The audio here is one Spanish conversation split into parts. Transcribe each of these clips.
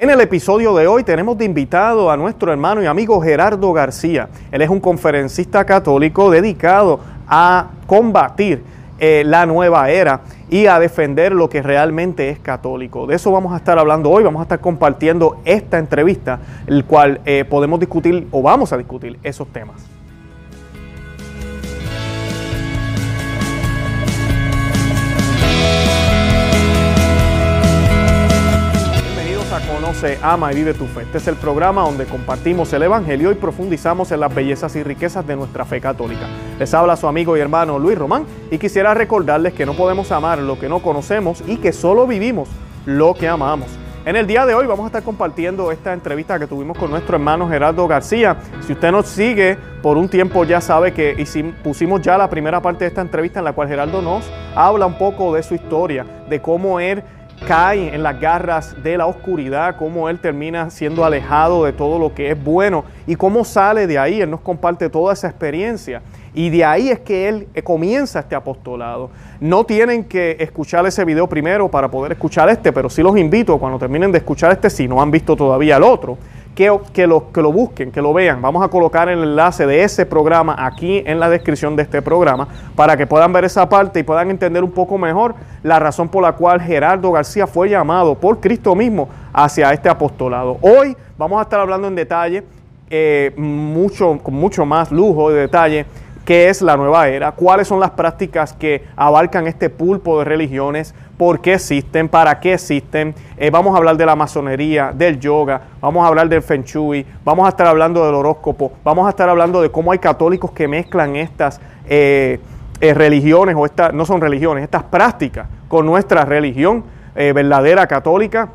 En el episodio de hoy tenemos de invitado a nuestro hermano y amigo Gerardo García. Él es un conferencista católico dedicado a combatir eh, la nueva era y a defender lo que realmente es católico. De eso vamos a estar hablando hoy, vamos a estar compartiendo esta entrevista, el cual eh, podemos discutir o vamos a discutir esos temas. Conoce, Ama y Vive tu Fe. Este es el programa donde compartimos el Evangelio y profundizamos en las bellezas y riquezas de nuestra fe católica. Les habla su amigo y hermano Luis Román y quisiera recordarles que no podemos amar lo que no conocemos y que solo vivimos lo que amamos. En el día de hoy vamos a estar compartiendo esta entrevista que tuvimos con nuestro hermano Gerardo García. Si usted nos sigue por un tiempo ya sabe que pusimos ya la primera parte de esta entrevista en la cual Gerardo nos habla un poco de su historia, de cómo él cae en las garras de la oscuridad, cómo él termina siendo alejado de todo lo que es bueno y cómo sale de ahí. Él nos comparte toda esa experiencia. Y de ahí es que él eh, comienza este apostolado. No tienen que escuchar ese video primero para poder escuchar este, pero sí los invito cuando terminen de escuchar este, si no han visto todavía el otro, que, que, lo, que lo busquen, que lo vean. Vamos a colocar el enlace de ese programa aquí en la descripción de este programa para que puedan ver esa parte y puedan entender un poco mejor la razón por la cual Gerardo García fue llamado por Cristo mismo hacia este apostolado. Hoy vamos a estar hablando en detalle, eh, mucho, con mucho más lujo de detalle qué es la nueva era, cuáles son las prácticas que abarcan este pulpo de religiones, por qué existen, para qué existen. Eh, vamos a hablar de la masonería, del yoga, vamos a hablar del feng shui, vamos a estar hablando del horóscopo, vamos a estar hablando de cómo hay católicos que mezclan estas eh, eh, religiones o estas, no son religiones, estas prácticas con nuestra religión verdadera católica.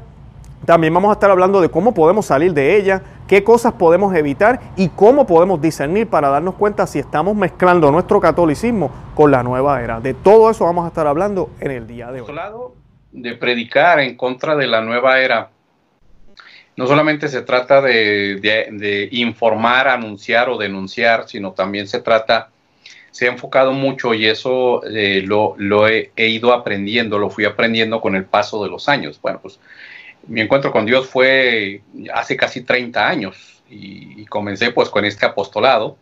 También vamos a estar hablando de cómo podemos salir de ella, qué cosas podemos evitar y cómo podemos discernir para darnos cuenta si estamos mezclando nuestro catolicismo con la nueva era. De todo eso vamos a estar hablando en el día de hoy. lado de predicar en contra de la nueva era, no solamente se trata de, informar, anunciar o denunciar, sino también se trata, se ha enfocado mucho y eso eh, lo, he, he, ido aprendiendo, lo fui aprendiendo con el paso de los años. Bueno, pues mi encuentro con Dios fue hace casi 30 años y, comencé pues con este apostolado,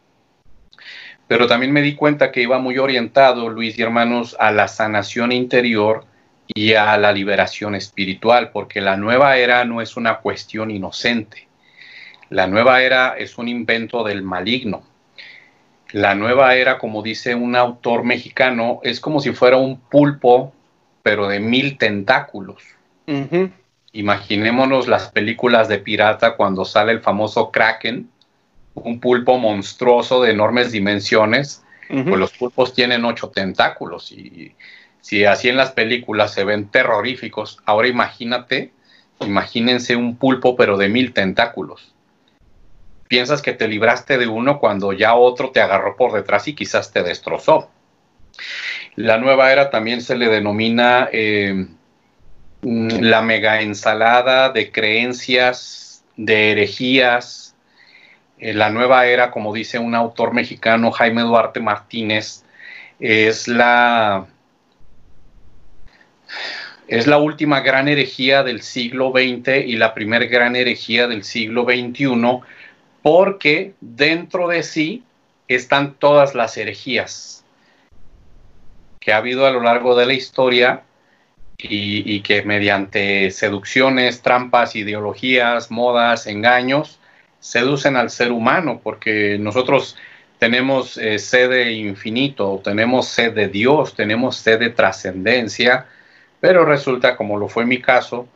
pero también me di cuenta que iba muy orientado, Luis y hermanos, a la sanación interior y a la liberación espiritual, porque la nueva era no es una cuestión inocente. La nueva era es un invento del maligno. La nueva era, como dice un autor mexicano, es como si fuera un pulpo, pero de mil tentáculos. Imaginémonos las películas de pirata cuando sale el famoso Kraken, un pulpo monstruoso de enormes dimensiones. Pues los pulpos tienen ocho tentáculos y si así en las películas se ven terroríficos, ahora imagínate, imagínense un pulpo pero de mil tentáculos. Piensas que te libraste de uno cuando ya otro te agarró por detrás y quizás te destrozó. La nueva era también se le denomina eh, la mega ensalada de creencias, de herejías, eh, la nueva era, como dice un autor mexicano, Jaime Duarte Martínez, es la, es la última gran herejía del siglo XX y la primera gran herejía del siglo XXI, porque dentro de sí están todas las herejías que ha habido a lo largo de la historia y, que mediante seducciones, trampas, ideologías, modas, engaños, seducen al ser humano, porque nosotros tenemos eh, sed de infinito, tenemos sed de Dios, tenemos sed de trascendencia, pero resulta, como lo fue mi caso,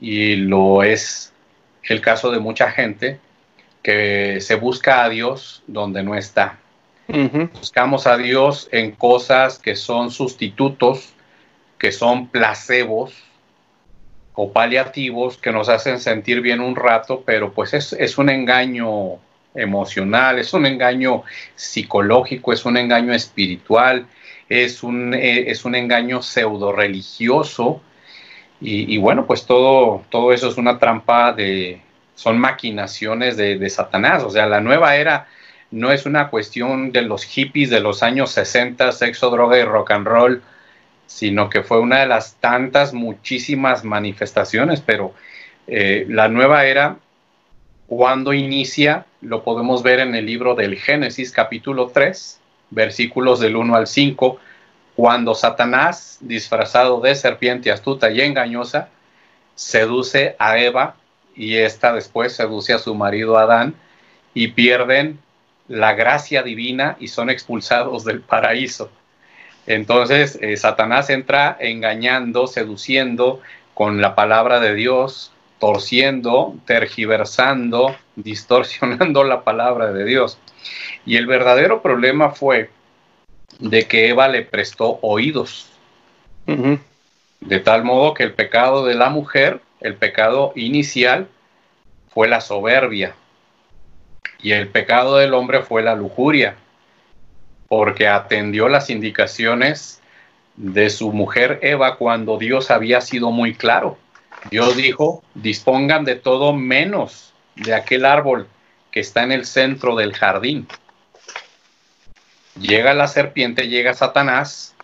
y lo es el caso de mucha gente, que se busca a Dios donde no está. Buscamos a Dios en cosas que son sustitutos que son placebos o paliativos que nos hacen sentir bien un rato, pero pues es, un engaño emocional, es un engaño psicológico, es un engaño espiritual, es un, eh, es un engaño pseudo religioso. Y, bueno, pues todo, todo eso es una trampa de, son maquinaciones de, de, Satanás. O sea, la nueva era no es una cuestión de los hippies de los años 60, sexo, droga y rock and roll sino que fue una de las tantas, muchísimas manifestaciones, pero, Eh, la nueva era, cuando inicia, lo podemos ver en el libro del Génesis capítulo 3, versículos del 1 al 5, cuando Satanás, disfrazado de serpiente astuta y engañosa, seduce a Eva y ésta después seduce a su marido Adán y pierden la gracia divina y son expulsados del paraíso. Entonces eh, Satanás entra engañando, seduciendo con la palabra de Dios, torciendo, tergiversando, distorsionando la palabra de Dios. Y el verdadero problema fue de que Eva le prestó oídos. De tal modo que el pecado de la mujer, el pecado inicial, fue la soberbia. Y el pecado del hombre fue la lujuria porque atendió las indicaciones de su mujer Eva cuando Dios había sido muy claro. Dios dijo, dispongan de todo menos de aquel árbol que está en el centro del jardín. Llega la serpiente, llega Satanás,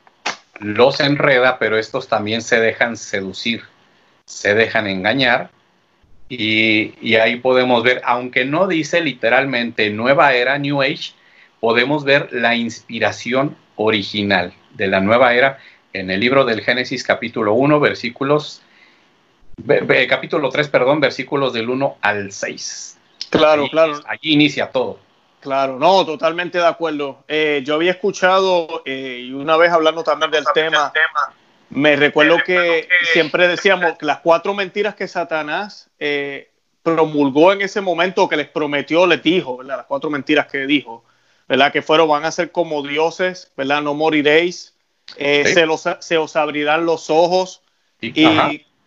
los enreda, pero estos también se dejan seducir, se dejan engañar. Y, y ahí podemos ver, aunque no dice literalmente nueva era, New Age, podemos ver la inspiración original de la nueva era en el libro del Génesis capítulo 1, versículos, capítulo 3, perdón, versículos del 1 al 6. Claro, claro. Allí inicia todo. Claro, no, totalmente de acuerdo. Eh, yo había escuchado, eh, y una vez hablando también del tema, me recuerdo que, siempre decíamos que las cuatro mentiras que Satanás eh, promulgó en ese momento, que les prometió, les dijo, ¿verdad? Las cuatro mentiras que dijo, ¿verdad? Que fueron, van a ser como dioses, ¿verdad? No moriréis, eh, se, los, se, os abrirán los ojos y,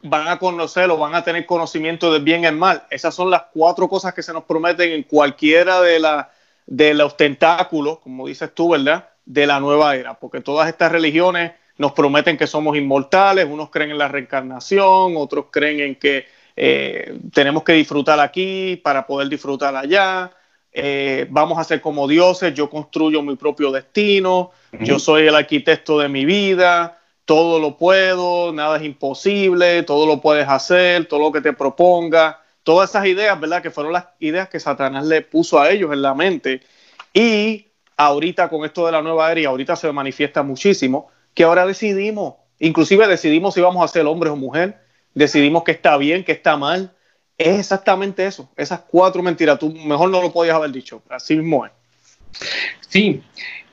van a conocerlo, van a tener conocimiento del bien y el mal. Esas son las cuatro cosas que se nos prometen en cualquiera de, la, de los tentáculos, como dices tú, ¿verdad? De la nueva era, porque todas estas religiones nos prometen que somos inmortales, unos creen en la reencarnación, otros creen en que eh, tenemos que disfrutar aquí para poder disfrutar allá. Eh, vamos a ser como dioses, yo construyo mi propio destino, yo soy el arquitecto de mi vida, todo lo puedo, nada es imposible, todo lo puedes hacer, todo lo que te proponga, todas esas ideas, ¿verdad? Que fueron las ideas que Satanás le puso a ellos en la mente. Y ahorita con esto de la nueva era, y ahorita se manifiesta muchísimo, que ahora decidimos, inclusive decidimos si vamos a ser hombres o mujer, decidimos que está bien, que está mal, es exactamente eso, esas cuatro mentiras. Tú mejor no lo podías haber dicho, así mismo es. Sí,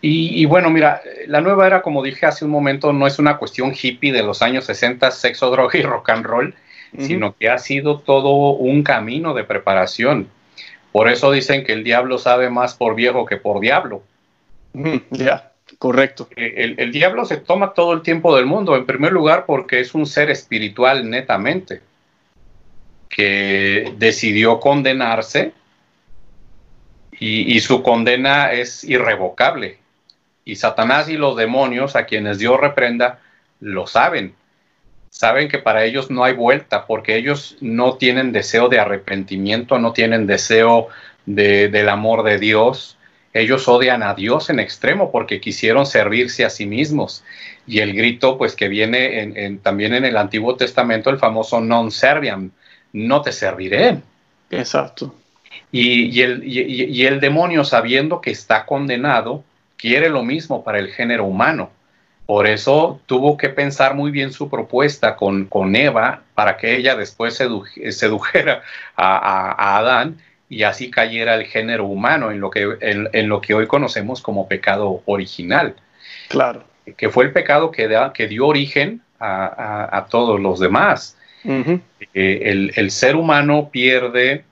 y, bueno, mira, la nueva era, como dije hace un momento, no es una cuestión hippie de los años 60, sexo, droga y rock and roll, sino que ha sido todo un camino de preparación. Por eso dicen que el diablo sabe más por viejo que por diablo. Ya, correcto. El, el diablo se toma todo el tiempo del mundo, en primer lugar porque es un ser espiritual netamente que decidió condenarse y, su condena es irrevocable. Y Satanás y los demonios a quienes Dios reprenda lo saben. Saben que para ellos no hay vuelta porque ellos no tienen deseo de arrepentimiento, no tienen deseo del amor de Dios. Ellos odian a Dios en extremo porque quisieron servirse a sí mismos. Y el grito, pues que viene también en el Antiguo Testamento, el famoso non serviam, no te serviré. Exacto. Y, el, demonio, sabiendo que está condenado, quiere lo mismo para el género humano. Por eso tuvo que pensar muy bien su propuesta con, con Eva para que ella después sedujera a, Adán y así cayera el género humano en lo, que, en, lo que hoy conocemos como pecado original. Claro. Que fue el pecado que, que dio origen a, todos los demás. Eh, el, ser humano pierde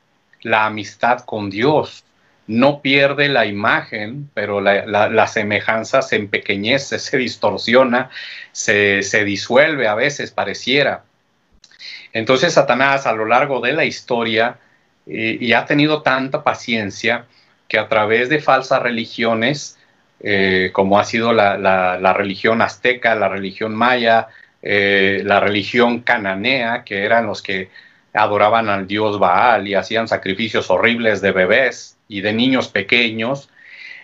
la amistad con Dios, no pierde la imagen, pero la, semejanza se empequeñece, se distorsiona, se, disuelve a veces, pareciera. Entonces Satanás a lo largo de la historia eh, y ha tenido tanta paciencia que a través de falsas religiones, eh, como ha sido la, religión azteca, la religión maya, eh, la religión cananea, que eran los que adoraban al dios Baal y hacían sacrificios horribles de bebés y de niños pequeños.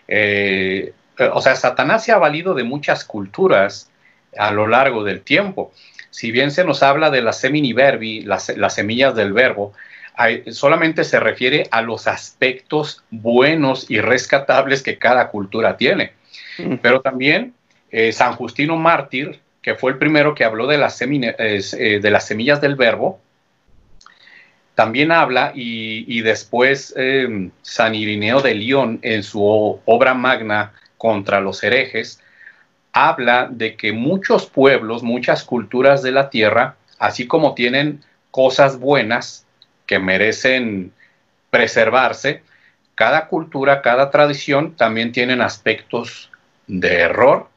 Eh, o sea, Satanás se ha valido de muchas culturas a lo largo del tiempo. si bien se nos habla de la semini verbi, las, semillas del verbo, solamente se refiere a los aspectos buenos y rescatables que cada cultura tiene. Mm. Pero también eh, San Justino Mártir, que fue el primero que habló de las, eh, semillas del verbo, también habla y, después em, San Irineo de León en su obra magna contra los herejes, habla de que muchos pueblos, muchas culturas de la tierra, así como tienen cosas buenas que merecen preservarse, cada cultura, cada tradición también tienen aspectos de error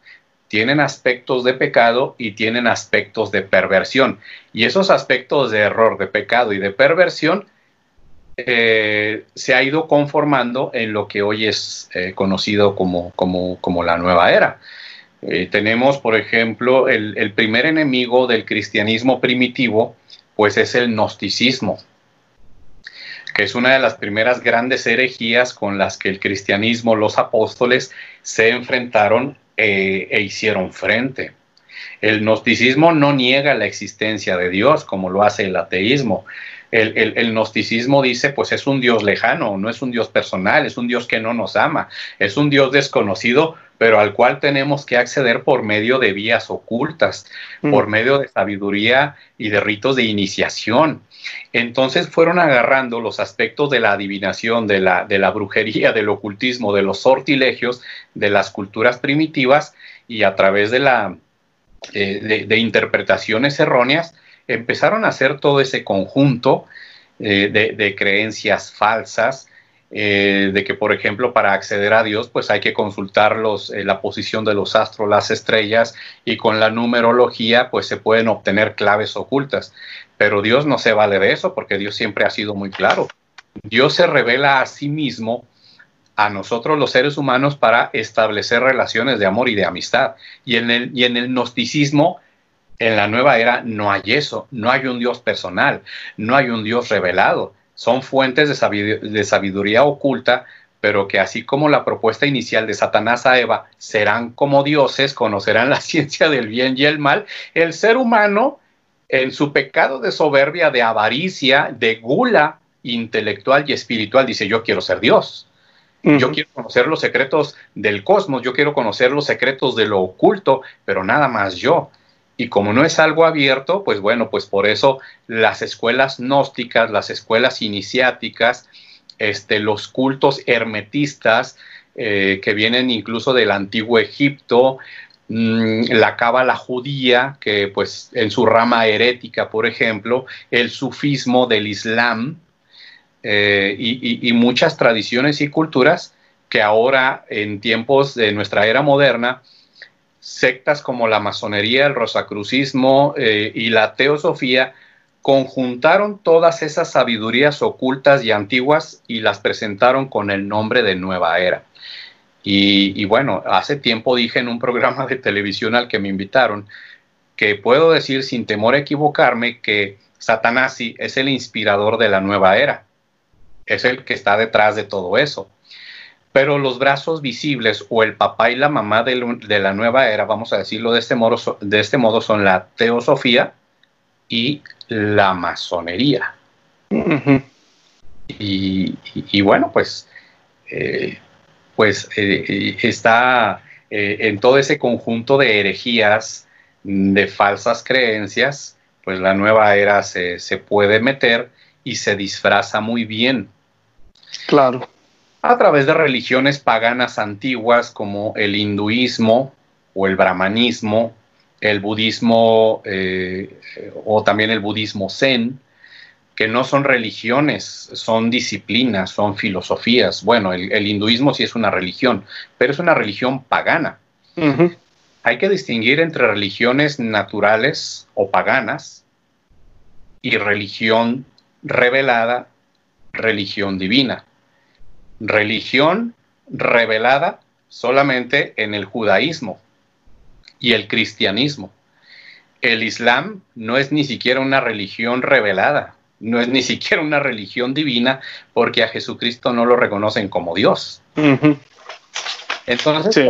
tienen aspectos de pecado y tienen aspectos de perversión. Y esos aspectos de error, de pecado y de perversión eh, se ha ido conformando en lo que hoy es eh, conocido como, como, la nueva era. Eh, tenemos, por ejemplo, el, el, primer enemigo del cristianismo primitivo, pues es el gnosticismo, que es una de las primeras grandes herejías con las que el cristianismo, los apóstoles, se enfrentaron eh, e hicieron frente. El gnosticismo no niega la existencia de Dios como lo hace el ateísmo. El, el, gnosticismo dice, pues es un Dios lejano, no es un Dios personal, es un Dios que no nos ama, es un Dios desconocido, pero al cual tenemos que acceder por medio de vías ocultas, mm. por medio de sabiduría y de ritos de iniciación. Entonces fueron agarrando los aspectos de la adivinación, de la, brujería, del ocultismo, de los sortilegios, de las culturas primitivas y a través de, la, eh, de, interpretaciones erróneas empezaron a hacer todo ese conjunto eh, de, creencias falsas, eh, de que, por ejemplo, para acceder a Dios, pues hay que consultar la posición de los astros, las estrellas, y con la numerología, pues se pueden obtener claves ocultas. Pero Dios no se vale de eso porque Dios siempre ha sido muy claro. Dios se revela a sí mismo a nosotros los seres humanos para establecer relaciones de amor y de amistad. Y en el, y en el gnosticismo, en la nueva era, no hay eso, no hay un Dios personal, no hay un Dios revelado. Son fuentes de, de sabiduría oculta, pero que así como la propuesta inicial de Satanás a Eva, serán como dioses, conocerán la ciencia del bien y el mal, el ser humano en su pecado de soberbia, de avaricia, de gula intelectual y espiritual, dice, yo quiero ser Dios. Yo quiero conocer los secretos del cosmos, yo quiero conocer los secretos de lo oculto, pero nada más yo. Y como no es algo abierto, pues bueno, pues por eso las escuelas gnósticas, las escuelas iniciáticas, este, los cultos hermetistas, eh, que vienen incluso del antiguo Egipto, la cábala judía, que pues en su rama herética, por ejemplo, el sufismo del Islam eh, y, muchas tradiciones y culturas que ahora en tiempos de nuestra era moderna, sectas como la masonería, el rosacrucismo eh, y la teosofía conjuntaron todas esas sabidurías ocultas y antiguas y las presentaron con el nombre de nueva era. Y, bueno, hace tiempo dije en un programa de televisión al que me invitaron que puedo decir sin temor a equivocarme que Satanás es el inspirador de la nueva era, es el que está detrás de todo eso. Pero los brazos visibles o el papá y la mamá de, la nueva era, vamos a decirlo de este modo, de este modo son la teosofía y la masonería. y, bueno, pues eh, pues eh, eh, está eh, en todo ese conjunto de herejías, de falsas creencias, pues la nueva era se, puede meter y se disfraza muy bien. Claro. A través de religiones paganas antiguas como el hinduismo o el brahmanismo, el budismo o también el budismo zen, que no son religiones, son disciplinas, son filosofías. Bueno, el, hinduismo sí es una religión, pero es una religión pagana. Hay que distinguir entre religiones naturales o paganas y religión revelada, religión divina. Religión revelada solamente en el judaísmo y el cristianismo. El islam no es ni siquiera una religión revelada, no es ni siquiera una religión divina porque a Jesucristo no lo reconocen como Dios. Entonces,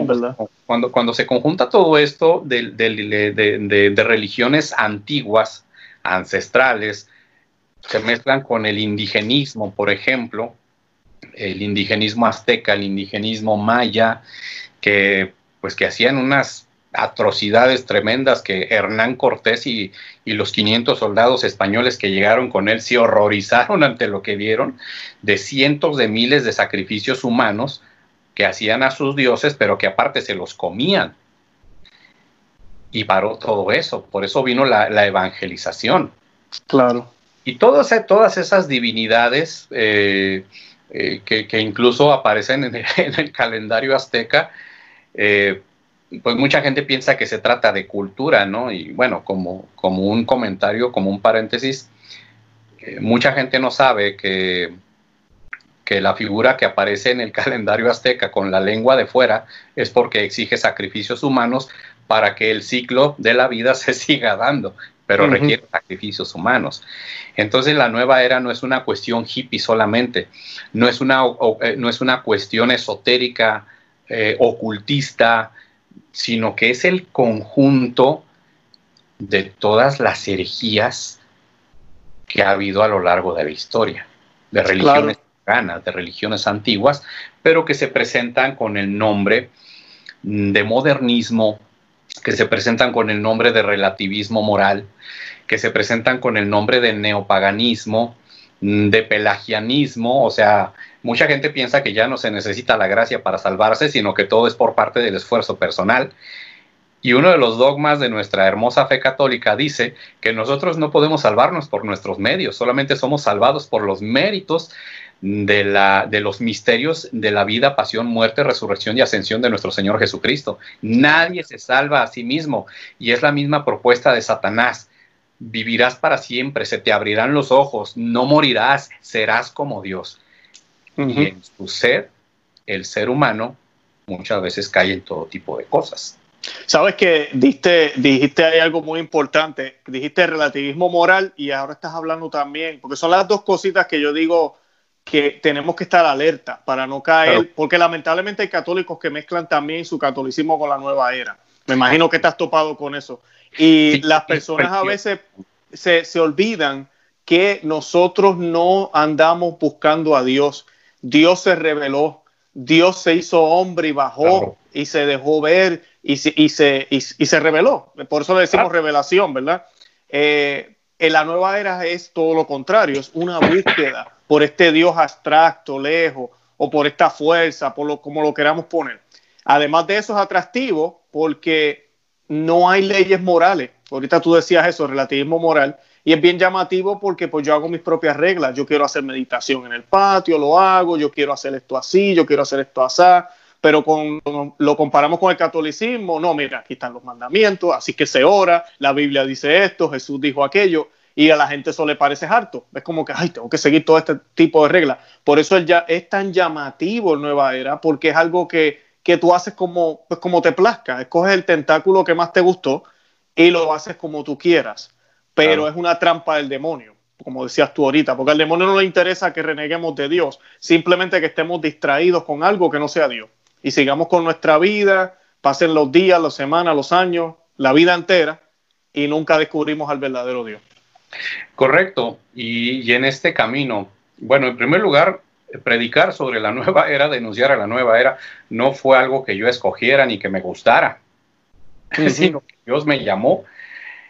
cuando, cuando, se conjunta todo esto de, de, religiones antiguas, ancestrales, se mezclan con el indigenismo, por ejemplo, el indigenismo azteca, el indigenismo maya, que pues que hacían unas atrocidades tremendas que Hernán Cortés y, y, los 500 soldados españoles que llegaron con él se horrorizaron ante lo que vieron de cientos de miles de sacrificios humanos que hacían a sus dioses, pero que aparte se los comían. Y paró todo eso, por eso vino la, evangelización. Claro. Y todas, todas esas divinidades eh, eh, que, incluso aparecen en el, calendario azteca, eh, pues mucha gente piensa que se trata de cultura, ¿no? Y bueno, como, como un comentario, como un paréntesis, mucha gente no sabe que que la figura que aparece en el calendario azteca con la lengua de fuera es porque exige sacrificios humanos para que el ciclo de la vida se siga dando, pero requiere sacrificios humanos. Entonces la nueva era no es una cuestión hippie solamente, no es una, eh, no es una cuestión esotérica, eh, ocultista, sino que es el conjunto de todas las herejías que ha habido a lo largo de la historia, de religiones de religiones antiguas, pero que se presentan con el nombre de modernismo, que se presentan con el nombre de relativismo moral, que se presentan con el nombre de neopaganismo, de pelagianismo, o sea, mucha gente piensa que ya no se necesita la gracia para salvarse, sino que todo es por parte del esfuerzo personal. Y uno de los dogmas de nuestra hermosa fe católica dice que nosotros no podemos salvarnos por nuestros medios, solamente somos salvados por los méritos de, la, de los misterios de la vida, pasión, muerte, resurrección y ascensión de nuestro Señor Jesucristo. Nadie se salva a sí mismo y es la misma propuesta de Satanás. Vivirás para siempre, se te abrirán los ojos, no morirás, serás como Dios. Y en su ser, el ser humano muchas veces cae en todo tipo de cosas. Sabes que diste, dijiste ahí algo muy importante, dijiste relativismo moral y ahora estás hablando también, porque son las dos cositas que yo digo, que tenemos que estar alerta para no caer, porque lamentablemente hay católicos que mezclan también su catolicismo con la nueva era. Me imagino que estás topado con eso. Y las personas a veces se, se, olvidan que nosotros no andamos buscando a Dios. Dios se reveló, Dios se hizo hombre y bajó y se dejó ver y se, y se, y, se reveló. Por eso le decimos revelación, ¿verdad? Eh, en la nueva era es todo lo contrario, es una búsqueda por este Dios abstracto, lejos, o por esta fuerza, por lo, como lo queramos poner. Además de eso es atractivo porque no hay leyes morales. Ahorita tú decías eso, relativismo moral, y es bien llamativo porque pues yo hago mis propias reglas. Yo quiero hacer meditación en el patio, lo hago, yo quiero hacer esto así, yo quiero hacer esto así, pero con, lo comparamos con el catolicismo, no, mira, aquí están los mandamientos, así que se ora, la Biblia dice esto, Jesús dijo aquello, y a la gente eso le parece harto. Es como que, ay, tengo que seguir todo este tipo de reglas. Por eso ya es tan llamativo el Nueva Era, porque es algo que, que tú haces como, pues como te plazca. Escoges el tentáculo que más te gustó y lo haces como tú quieras. Pero es una trampa del demonio, como decías tú ahorita, porque al demonio no le interesa que reneguemos de Dios, simplemente que estemos distraídos con algo que no sea Dios. Y sigamos con nuestra vida, pasen los días, las semanas, los años, la vida entera, y nunca descubrimos al verdadero Dios. Correcto. Y, en este camino, bueno, en primer lugar, predicar sobre la nueva era, denunciar a la nueva era, no fue algo que yo escogiera ni que me gustara, sino que Dios me llamó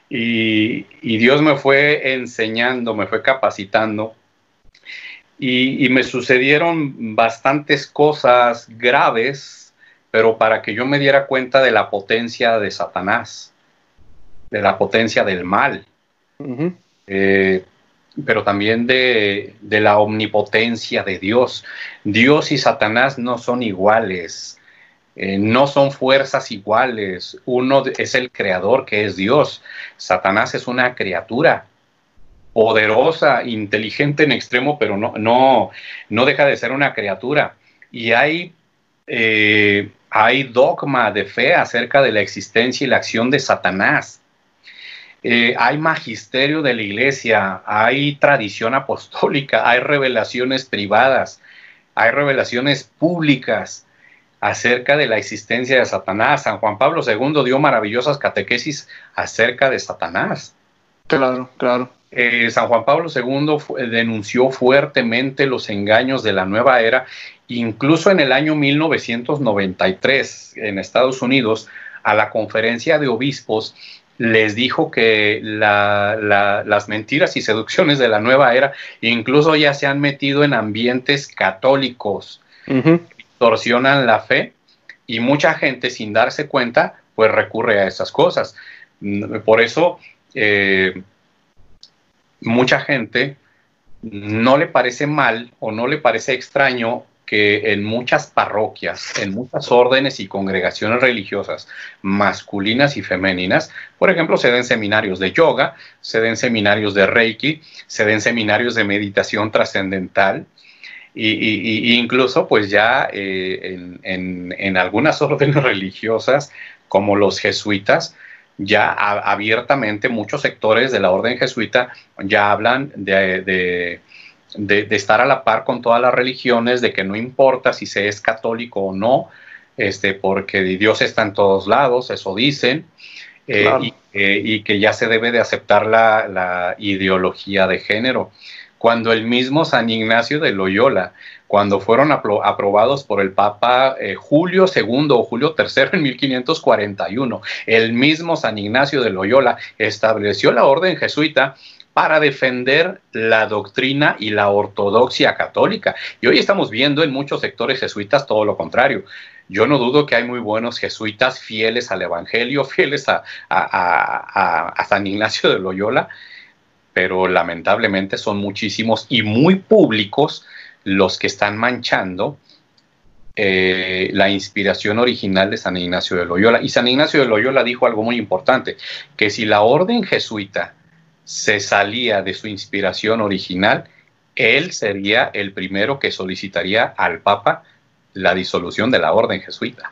y, Dios me fue enseñando, me fue capacitando. Y, y, me sucedieron bastantes cosas graves, pero para que yo me diera cuenta de la potencia de Satanás, de la potencia del mal. Eh, pero también de, la omnipotencia de Dios. Dios y Satanás no son iguales, eh, no son fuerzas iguales. Uno es el creador, que es Dios. Satanás es una criatura poderosa, inteligente en extremo, pero no, no, no deja de ser una criatura. Y hay, eh, hay dogma de fe acerca de la existencia y la acción de Satanás. Eh, hay magisterio de la iglesia, hay tradición apostólica, hay revelaciones privadas, hay revelaciones públicas. Acerca de la existencia de Satanás. San Juan Pablo II dio maravillosas catequesis acerca de Satanás. Claro, claro. Eh, San Juan Pablo II denunció fuertemente los engaños de la nueva era, incluso en el año 1993 en Estados Unidos, a la conferencia de obispos les dijo que las mentiras y seducciones de la nueva era incluso ya se han metido en ambientes católicos, distorsionan la fe y mucha gente sin darse cuenta pues recurre a esas cosas. Por eso eh, mucha gente no le parece mal o no le parece extraño que en muchas parroquias, en muchas órdenes y congregaciones religiosas masculinas y femeninas, por ejemplo, se den seminarios de yoga, se den seminarios de reiki, se den seminarios de meditación trascendental, y, incluso pues ya eh, en, algunas órdenes religiosas como los jesuitas ya abiertamente muchos sectores de la orden jesuita ya hablan de, estar a la par con todas las religiones, de que no importa si se es católico o no, este, porque Dios está en todos lados, eso dicen, eh, y, que ya se debe de aceptar la ideología de género cuando el mismo San Ignacio de Loyola, cuando fueron aprobados por el Papa eh, Julio II o Julio III en 1541, el mismo San Ignacio de Loyola estableció la orden jesuita para defender la doctrina y la ortodoxia católica. Y hoy estamos viendo en muchos sectores jesuitas todo lo contrario. Yo no dudo que hay muy buenos jesuitas fieles al Evangelio, fieles a San Ignacio de Loyola, pero lamentablemente son muchísimos y muy públicos los que están manchando eh, la inspiración original de San Ignacio de Loyola. Y San Ignacio de Loyola dijo algo muy importante, que si la orden jesuita se salía de su inspiración original, él sería el primero que solicitaría al Papa la disolución de la orden jesuita.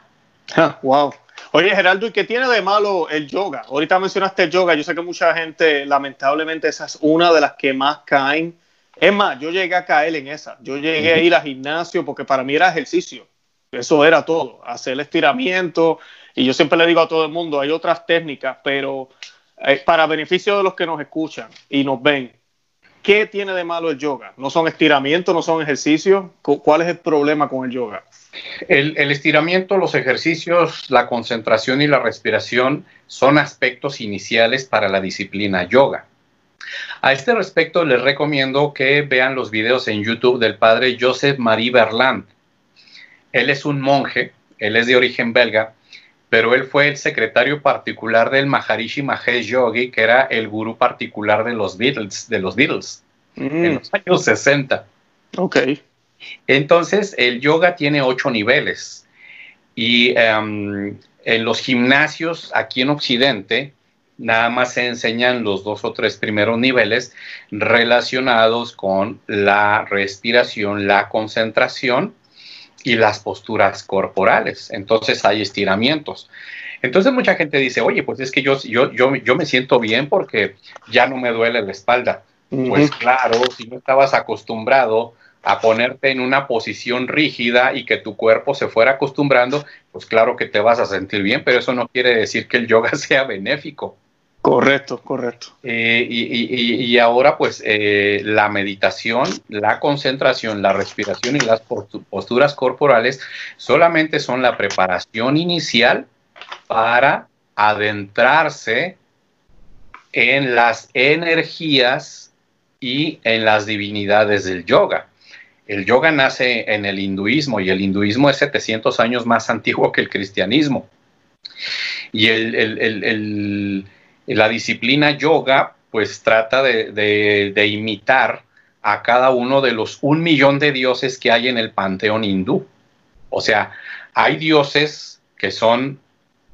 wow. Oye, Geraldo, ¿y qué tiene de malo el yoga? Ahorita mencionaste el yoga. Yo sé que mucha gente, lamentablemente, esa es una de las que más caen. Es más, yo llegué a caer en esa. Yo llegué a ir al gimnasio porque para mí era ejercicio. Eso era todo. Hacer el estiramiento. Y yo siempre le digo a todo el mundo, hay otras técnicas, pero eh, para beneficio de los que nos escuchan y nos ven, ¿qué tiene de malo el yoga? ¿No son estiramientos, no son ejercicios? ¿Cuál es el problema con el yoga? El, estiramiento, los ejercicios, la concentración y la respiración son aspectos iniciales para la disciplina yoga. A este respecto les recomiendo que vean los videos en YouTube del padre Joseph Marie Berland. Él es un monje, él es de origen belga, pero él fue el secretario particular del Maharishi Mahesh Yogi, que era el gurú particular de los Beatles, de los Beatles en mm. los años 60. Ok. Entonces, el yoga tiene ocho niveles y em, en los gimnasios aquí en Occidente nada más se enseñan los dos o tres primeros niveles relacionados con la respiración, la concentración y las posturas corporales. Entonces hay estiramientos. Entonces mucha gente dice, oye, pues es que yo, yo, yo, yo me siento bien porque ya no me duele la espalda. Pues claro, si no estabas acostumbrado a ponerte en una posición rígida y que tu cuerpo se fuera acostumbrando, pues claro que te vas a sentir bien, pero eso no quiere decir que el yoga sea benéfico. Correcto, correcto. Eh, y, ahora pues eh, la meditación, la concentración, la respiración y las posturas corporales solamente son la preparación inicial para adentrarse en las energías y en las divinidades del yoga. El yoga nace en el hinduismo y el hinduismo es 700 años más antiguo que el cristianismo. Y la disciplina yoga pues trata de, imitar a cada uno de los un millón de dioses que hay en el panteón hindú. O sea, hay dioses que son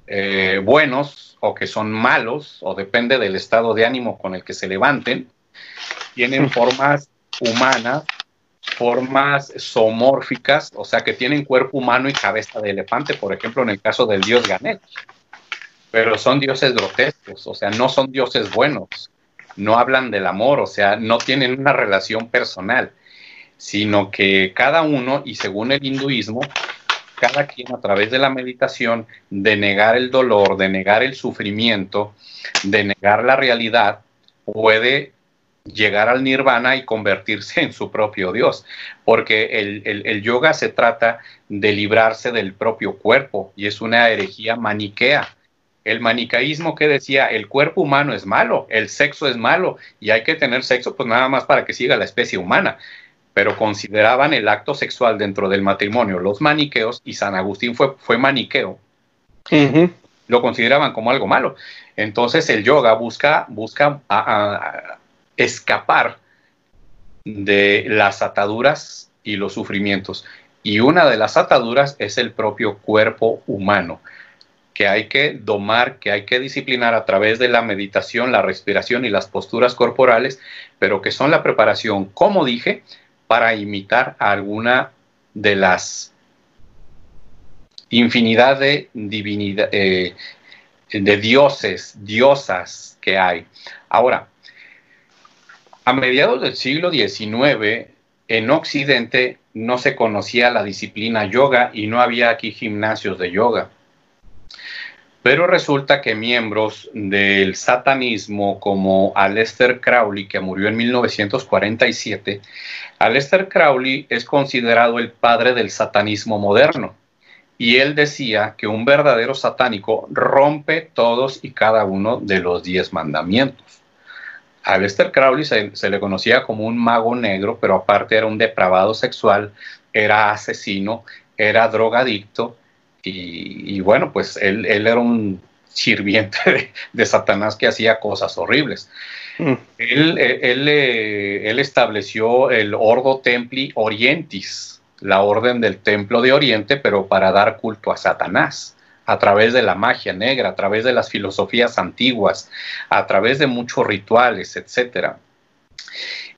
eh, buenos o que son malos, o depende del estado de ánimo con el que se levanten, tienen formas humanas formas zoomórficas, o sea, que tienen cuerpo humano y cabeza de elefante, por ejemplo, en el caso del dios Ganesh. Pero son dioses grotescos, o sea, no son dioses buenos, no hablan del amor, o sea, no tienen una relación personal, sino que cada uno, y según el hinduismo, cada quien a través de la meditación, de negar el dolor, de negar el sufrimiento, de negar la realidad, puede llegar al nirvana y convertirse en su propio Dios, porque el, yoga se trata de librarse del propio cuerpo y es una herejía maniquea. El manicaísmo que decía el cuerpo humano es malo, el sexo es malo y hay que tener sexo pues nada más para que siga la especie humana, pero consideraban el acto sexual dentro del matrimonio los maniqueos y San Agustín fue, fue maniqueo. Lo consideraban como algo malo. Entonces el yoga busca, busca escapar de las ataduras y los sufrimientos. Y una de las ataduras es el propio cuerpo humano, que hay que domar, que hay que disciplinar a través de la meditación, la respiración y las posturas corporales, pero que son la preparación, como dije, para imitar a alguna de las infinidad de divinidad, eh, de dioses, diosas que hay. Ahora, a mediados del siglo XIX, en Occidente no se conocía la disciplina yoga y no había aquí gimnasios de yoga. Pero resulta que miembros del satanismo como Aleister Crowley, que murió en 1947, Aleister Crowley es considerado el padre del satanismo moderno. Y él decía que un verdadero satánico rompe todos y cada uno de los diez mandamientos. A Lester Crowley se, le conocía como un mago negro, pero aparte era un depravado sexual, era asesino, era drogadicto y, bueno, pues él, era un sirviente de, Satanás que hacía cosas horribles. Mm. Él, él, estableció el Ordo Templi Orientis, la orden del Templo de Oriente, pero para dar culto a Satanás a través de la magia negra, a través de las filosofías antiguas, a través de muchos rituales, etc.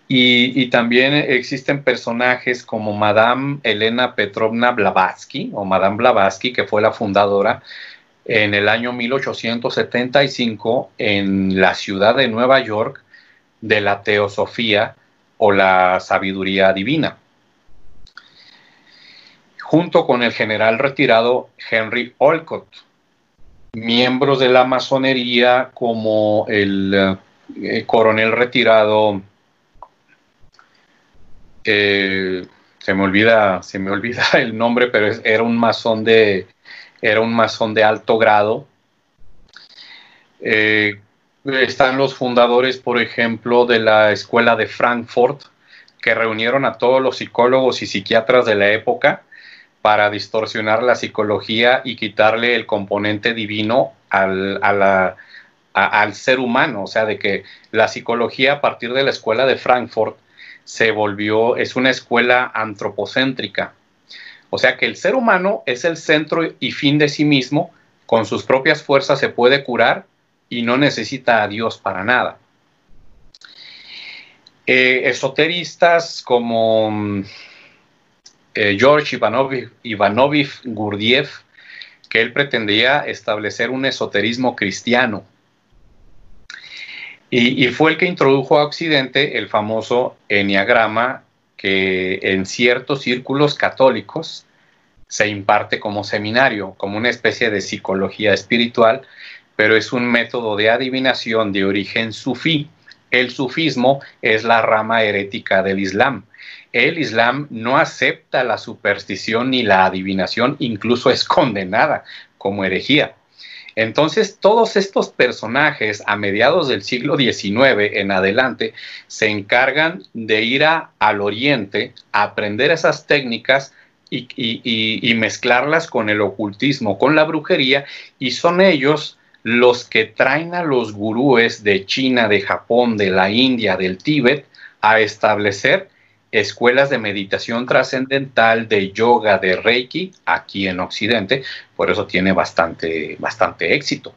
Y, también existen personajes como Madame Elena Petrovna Blavatsky, o Madame Blavatsky, que fue la fundadora en el año 1875 en la ciudad de Nueva York de la teosofía o la sabiduría divina. Junto con el general retirado Henry Olcott, miembros de la masonería como el eh, coronel retirado, se me olvida, se me olvida el nombre, pero era un masón de, era un de alto grado. Eh, están los fundadores, por ejemplo, de la escuela de Frankfurt, que reunieron a todos los psicólogos y psiquiatras de la época para distorsionar la psicología y quitarle el componente divino al, al ser humano, o sea, de que la psicología a partir de la escuela de Frankfurt se volvió, es una escuela antropocéntrica, o sea que el ser humano es el centro y fin de sí mismo, con sus propias fuerzas se puede curar y no necesita a Dios para nada. Eh, esoteristas como eh, George Ivanovich, Gurdjieff, que él pretendía establecer un esoterismo cristiano. Y, fue el que introdujo a Occidente el famoso enneagrama que en ciertos círculos católicos se imparte como seminario, como una especie de psicología espiritual, pero es un método de adivinación de origen sufí. El sufismo es la rama herética del Islam el Islam no acepta la superstición ni la adivinación, incluso es condenada como herejía. Entonces, todos estos personajes a mediados del siglo XIX en adelante se encargan de ir al oriente a aprender esas técnicas y, y, mezclarlas con el ocultismo, con la brujería, y son ellos los que traen a los gurúes de China, de Japón, de la India, del Tíbet, a establecer escuelas de meditación trascendental, de yoga, de Reiki, aquí en Occidente, por eso tiene bastante, bastante éxito.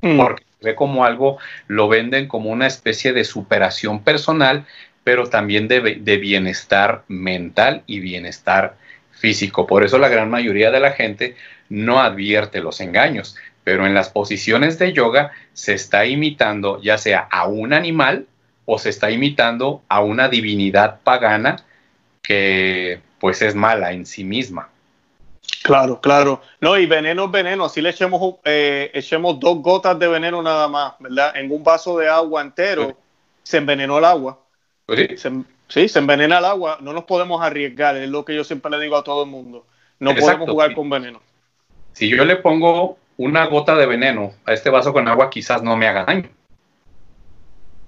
Mm. Porque ve como algo, lo venden como una especie de superación personal, pero también de, de bienestar mental y bienestar físico. Por eso la gran mayoría de la gente no advierte los engaños, pero en las posiciones de yoga se está imitando ya sea a un animal o se está imitando a una divinidad pagana que pues es mala en sí misma. Claro, claro. No, y veneno es veneno. Así le echemos, eh, echemos dos gotas de veneno nada más, ¿verdad? En un vaso de agua entero se envenenó el agua. Sí. Se, sí, se envenena el agua. No nos podemos arriesgar, es lo que yo siempre le digo a todo el mundo. No podemos jugar con veneno. Si yo le pongo una gota de veneno a este vaso con agua, quizás no me haga daño.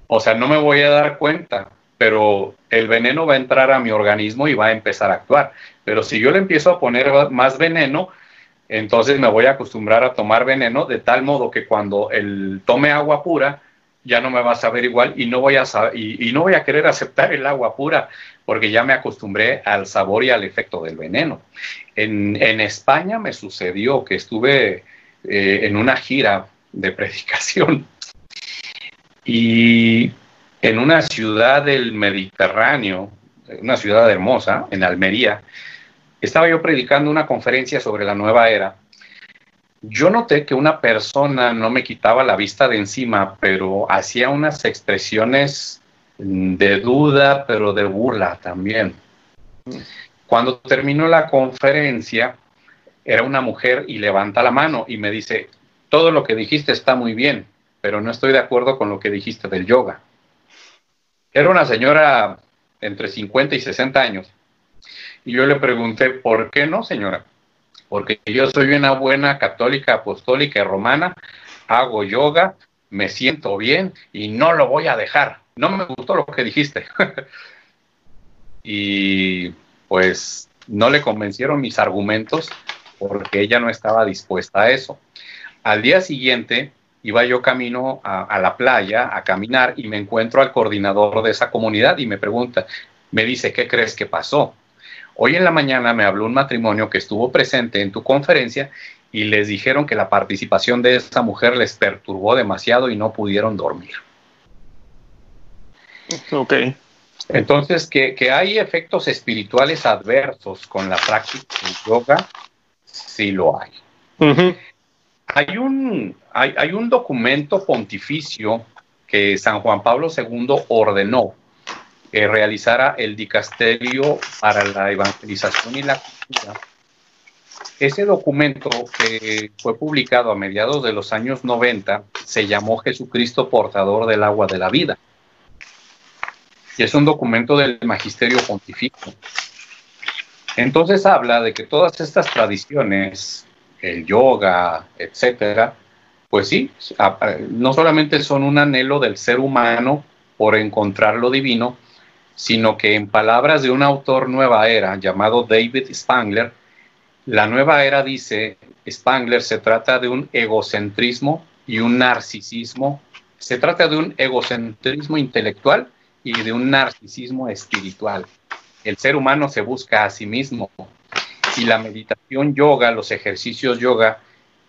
O sea, no me voy a dar cuenta, pero el veneno va a entrar a mi organismo y va a empezar a actuar. Pero si yo le empiezo a poner más veneno, entonces me voy a acostumbrar a tomar veneno de tal modo que cuando él tome agua pura, ya no me va a saber igual y no voy a y, no voy a querer aceptar el agua pura porque ya me acostumbré al sabor y al efecto del veneno. En, España me sucedió que estuve eh, en una gira de predicación y en una ciudad del Mediterráneo, una ciudad hermosa, en Almería, estaba yo predicando una conferencia sobre la nueva era. Yo noté que una persona no me quitaba la vista de encima, pero hacía unas expresiones de duda, pero de burla también. Cuando terminó la conferencia, era una mujer y levanta la mano y me dice, todo lo que dijiste está muy bien, pero no estoy de acuerdo con lo que dijiste del yoga. Era una señora entre 50 y 60 años. Y yo le pregunté, ¿por qué no, señora? Porque yo soy una buena católica, apostólica y romana, hago yoga, me siento bien y no lo voy a dejar. No me gustó lo que dijiste. y pues no le convencieron mis argumentos porque ella no estaba dispuesta a eso. Al día siguiente iba yo camino a, la playa a caminar y me encuentro al coordinador de esa comunidad y me pregunta, me dice, ¿qué crees que pasó? Hoy en la mañana me habló un matrimonio que estuvo presente en tu conferencia y les dijeron que la participación de esa mujer les perturbó demasiado y no pudieron dormir. Ok. Entonces, que, hay efectos espirituales adversos con la práctica del yoga, sí lo hay. Hay un, hay, un documento pontificio que San Juan Pablo II ordenó que realizara el dicasterio para la evangelización y la cultura. Ese documento que fue publicado a mediados de los años 90 se llamó Jesucristo portador del agua de la vida. Y es un documento del magisterio pontificio. Entonces habla de que todas estas tradiciones el yoga, etcétera, pues sí, no solamente son un anhelo del ser humano por encontrar lo divino, sino que en palabras de un autor nueva era llamado David Spangler, la nueva era dice, Spangler, se trata de un egocentrismo y un narcisismo, se trata de un egocentrismo intelectual y de un narcisismo espiritual. El ser humano se busca a sí mismo, y la meditación yoga, los ejercicios yoga,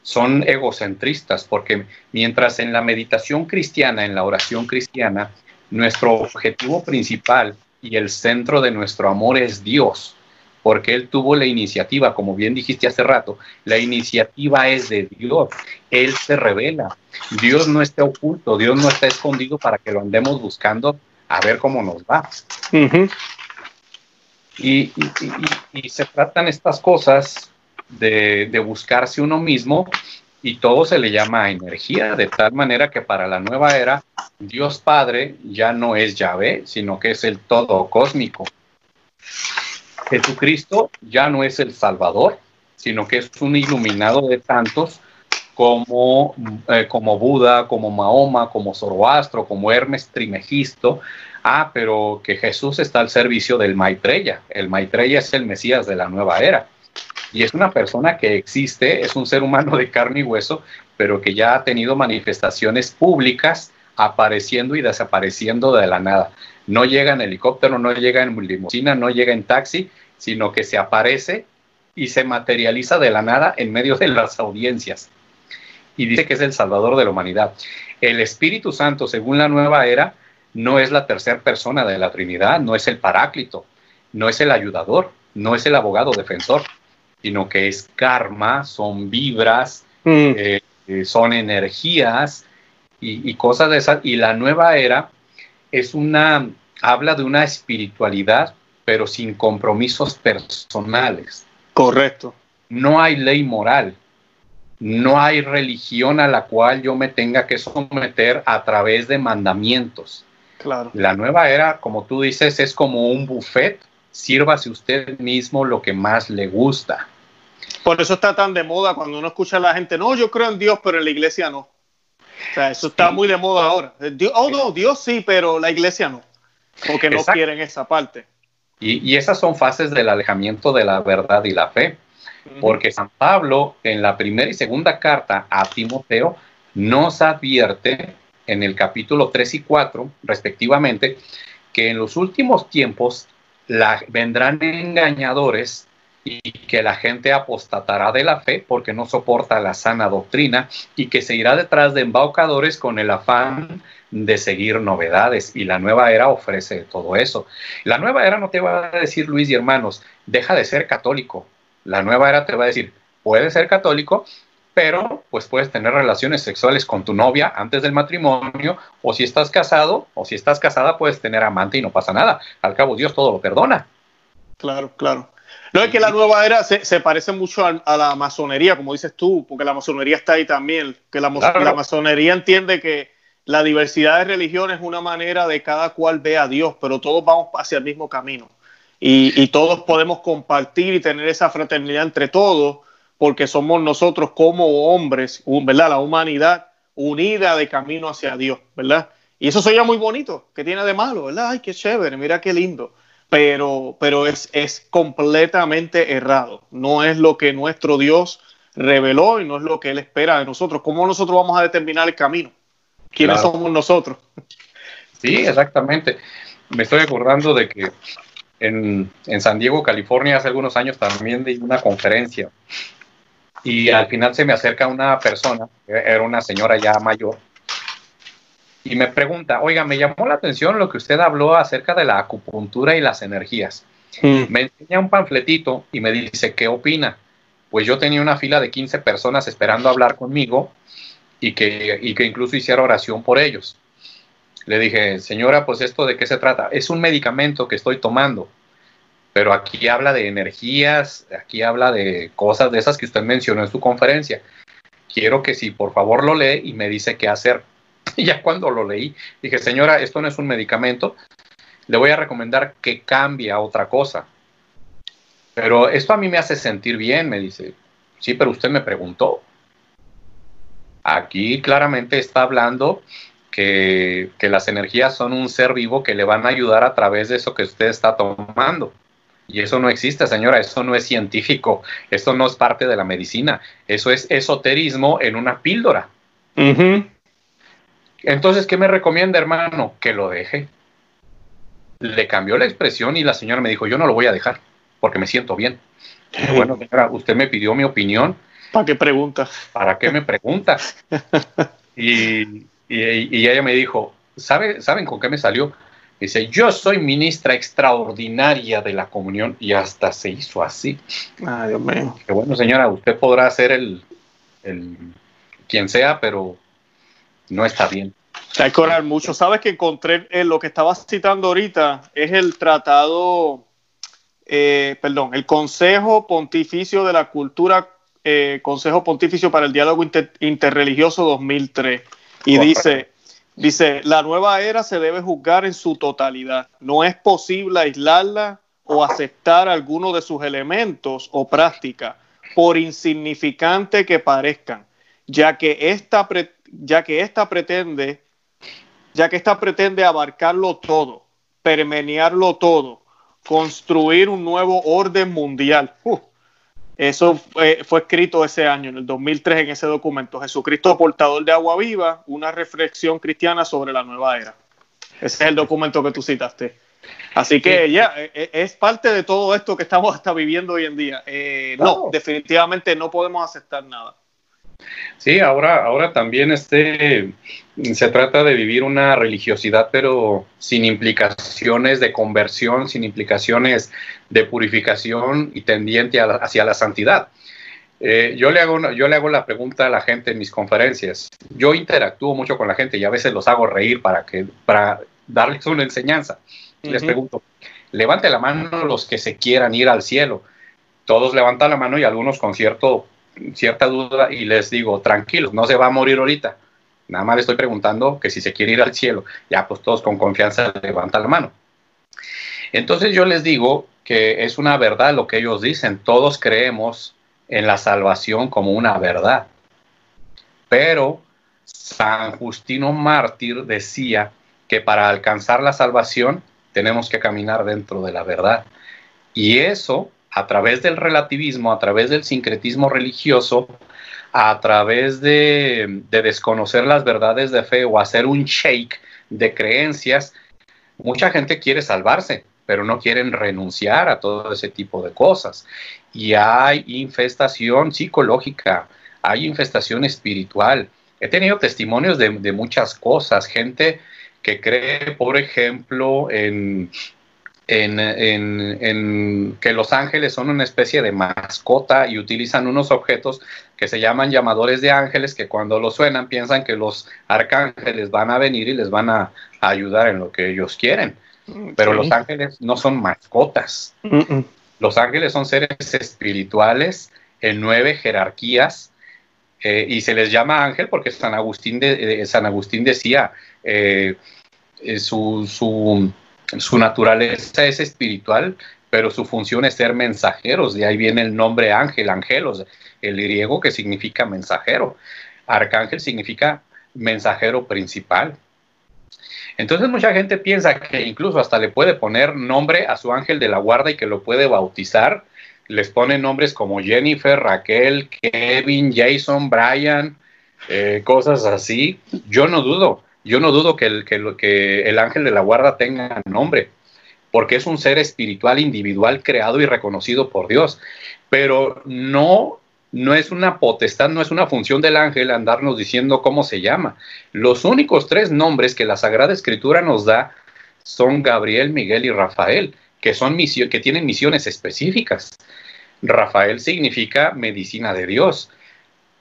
son egocentristas, porque mientras en la meditación cristiana, en la oración cristiana, nuestro objetivo principal y el centro de nuestro amor es Dios, porque Él tuvo la iniciativa, como bien dijiste hace rato, la iniciativa es de Dios, Él se revela, Dios no está oculto, Dios no está escondido para que lo andemos buscando a ver cómo nos va. Y, se tratan estas cosas de, buscarse uno mismo y todo se le llama energía, de tal manera que para la nueva era Dios Padre ya no es Yahvé, sino que es el todo cósmico. Jesucristo ya no es el Salvador, sino que es un iluminado de tantos como, eh, como Buda, como Mahoma, como Zoroastro, como Hermes Trimegisto, ah, pero que Jesús está al servicio del Maitreya. El Maitreya es el Mesías de la nueva era. Y es una persona que existe, es un ser humano de carne y hueso, pero que ya ha tenido manifestaciones públicas apareciendo y desapareciendo de la nada. No llega en helicóptero, no llega en limusina, no llega en taxi, sino que se aparece y se materializa de la nada en medio de las audiencias. Y dice que es el Salvador de la humanidad. El Espíritu Santo, según la nueva era, no es la tercera persona de la Trinidad, no es el paráclito, no es el ayudador, no es el abogado defensor, sino que es karma, son vibras, mm. eh, eh, son energías y, cosas de esas. Y la nueva era es una, habla de una espiritualidad, pero sin compromisos personales. Correcto. no hay ley moral, no hay religión a la cual yo me tenga que someter a través de mandamientos. Claro. La nueva era, como tú dices, es como un buffet. Sírvase usted mismo lo que más le gusta. Por eso está tan de moda cuando uno escucha a la gente, no, yo creo en Dios, pero en la iglesia no. O sea, eso está muy de moda ahora. Dios, oh, no, Dios sí, pero la iglesia no. Porque no quieren esa parte. Y, y, esas son fases del alejamiento de la verdad y la fe. Porque San Pablo, en la primera y segunda carta a Timoteo, nos advierte en el capítulo 3 y 4, respectivamente, que en los últimos tiempos la, vendrán engañadores y que la gente apostatará de la fe porque no soporta la sana doctrina y que se irá detrás de embaucadores con el afán de seguir novedades. Y la nueva era ofrece todo eso. La nueva era no te va a decir Luis y hermanos, deja de ser católico, la nueva era te va a decir, puedes ser católico, pero pues puedes tener relaciones sexuales con tu novia antes del matrimonio, o si estás casado, o si estás casada, puedes tener amante y no pasa nada. Al cabo, Dios todo lo perdona. Claro, claro. No es que la nueva era se, parece mucho a, la masonería, como dices tú, porque la masonería está ahí también, que la, la masonería entiende que la diversidad de religiones es una manera de cada cual ve a Dios, pero todos vamos hacia el mismo camino y, todos podemos compartir y tener esa fraternidad entre todos porque somos nosotros como hombres, ¿verdad? La humanidad unida de camino hacia Dios, ¿verdad? Y eso sería muy bonito, ¿qué tiene de malo, verdad? Ay, qué chévere, mira qué lindo. Pero, pero es, es completamente errado. No es lo que nuestro Dios reveló y no es lo que Él espera de nosotros. ¿Cómo nosotros vamos a determinar el camino? ¿Quiénes somos nosotros? Sí, exactamente. Me estoy acordando de que en, San Diego, California, hace algunos años también di una conferencia y al final se me acerca una persona, era una señora ya mayor, y me pregunta, oiga, me llamó la atención lo que usted habló acerca de la acupuntura y las energías. Mm. Me enseña un panfletito y me dice, ¿qué opina? Pues yo tenía una fila de 15 personas esperando hablar conmigo y que, y que incluso hiciera oración por ellos. Le dije, señora, pues esto de qué se trata? Es un medicamento que estoy tomando, pero aquí habla de energías, aquí habla de cosas de esas que usted mencionó en su conferencia. Quiero que si por favor lo lee y me dice qué hacer. Y ya cuando lo leí, dije, señora, esto no es un medicamento, le voy a recomendar que cambie a otra cosa. Pero esto a mí me hace sentir bien, me dice. Sí, pero usted me preguntó. Aquí claramente está hablando que, las energías son un ser vivo que le van a ayudar a través de eso que usted está tomando. Y eso no existe, señora, eso no es científico, eso no es parte de la medicina, eso es esoterismo en una píldora. Entonces, ¿qué me recomienda, hermano? Que lo deje. Le cambió la expresión y la señora me dijo, yo no lo voy a dejar porque me siento bien. bueno, señora, usted me pidió mi opinión. ¿Para qué pregunta? ¿Para qué me pregunta? y, y, ella me dijo, ¿sabe, ¿saben con qué me salió? Dice, yo soy ministra extraordinaria de la comunión y hasta se hizo así. Ay, Dios mío. Que bueno, señora, usted podrá ser el, el quien sea, pero no está bien. Hay que orar mucho. Sabes que encontré eh, lo que estabas citando ahorita, es el tratado, eh, perdón, el Consejo Pontificio de la Cultura, eh, Consejo Pontificio para el Diálogo Interreligioso 2003. Y dice, dice, la nueva era se debe juzgar en su totalidad. No es posible aislarla o aceptar alguno de sus elementos o prácticas, por insignificante que parezcan, ya que esta, ya que esta pretende, ya que esta pretende abarcarlo todo, permenearlo todo, construir un nuevo orden mundial. Eso fue escrito ese año, en el 2003, en ese documento. Jesucristo, portador de agua viva, una reflexión cristiana sobre la nueva era. Ese es el documento que tú citaste. Así que ya, e, e, es parte de todo esto que estamos hasta viviendo hoy en día. Eh, no, definitivamente no podemos aceptar nada. Sí, ahora, ahora también este, se trata de vivir una religiosidad, pero sin implicaciones de conversión, sin implicaciones de purificación y tendiente hacia la santidad. Eh, yo, le hago, yo le hago la pregunta a la gente en mis conferencias. Yo interactúo mucho con la gente y a veces los hago reír para, que, para darles una enseñanza. Les pregunto, levante la mano los que se quieran ir al cielo todos levantan la mano y algunos con cierto, cierta duda y les digo, tranquilos, no se va a morir ahorita. Nada más le estoy preguntando que si se quiere ir al cielo. Ya pues todos con confianza levantan la mano. Entonces yo les digo que es una verdad lo que ellos dicen. Todos creemos en la salvación como una verdad. Pero San Justino Mártir decía que para alcanzar la salvación tenemos que caminar dentro de la verdad. Y eso, a través del relativismo, a través del sincretismo religioso, a través de, desconocer las verdades de fe o hacer un shake de creencias, mucha gente quiere salvarse, pero no quieren renunciar a todo ese tipo de cosas. Y hay infestación psicológica, hay infestación espiritual. He tenido testimonios de, muchas cosas, gente que cree, por ejemplo, en, en, que los ángeles son una especie de mascota y utilizan unos objetos que se llaman llamadores de ángeles, que cuando lo suenan piensan que los arcángeles van a venir y les van a, ayudar en lo que ellos quieren. Pero los ángeles no son mascotas. Los ángeles son seres espirituales en nueve jerarquías eh, y se les llama ángel porque San Agustín, de, San Agustín decía, eh, eh, su, su, su, naturaleza es espiritual, pero su función es ser mensajeros. De ahí viene el nombre ángel, angelos, el griego que significa mensajero. Arcángel significa mensajero principal. Entonces mucha gente piensa que incluso hasta le puede poner nombre a su ángel de la guarda y que lo puede bautizar. Les pone nombres como Jennifer, Raquel, Kevin, Jason, Brian, eh, cosas así. Yo no dudo. Yo no dudo que el, que, el ángel de la guarda tenga nombre, porque es un ser espiritual individual creado y reconocido por Dios, pero no no es una potestad, no es una función del ángel andarnos diciendo cómo se llama. Los únicos tres nombres que la Sagrada Escritura nos da son Gabriel, Miguel y Rafael, que, son que tienen misiones específicas. Rafael significa medicina de Dios.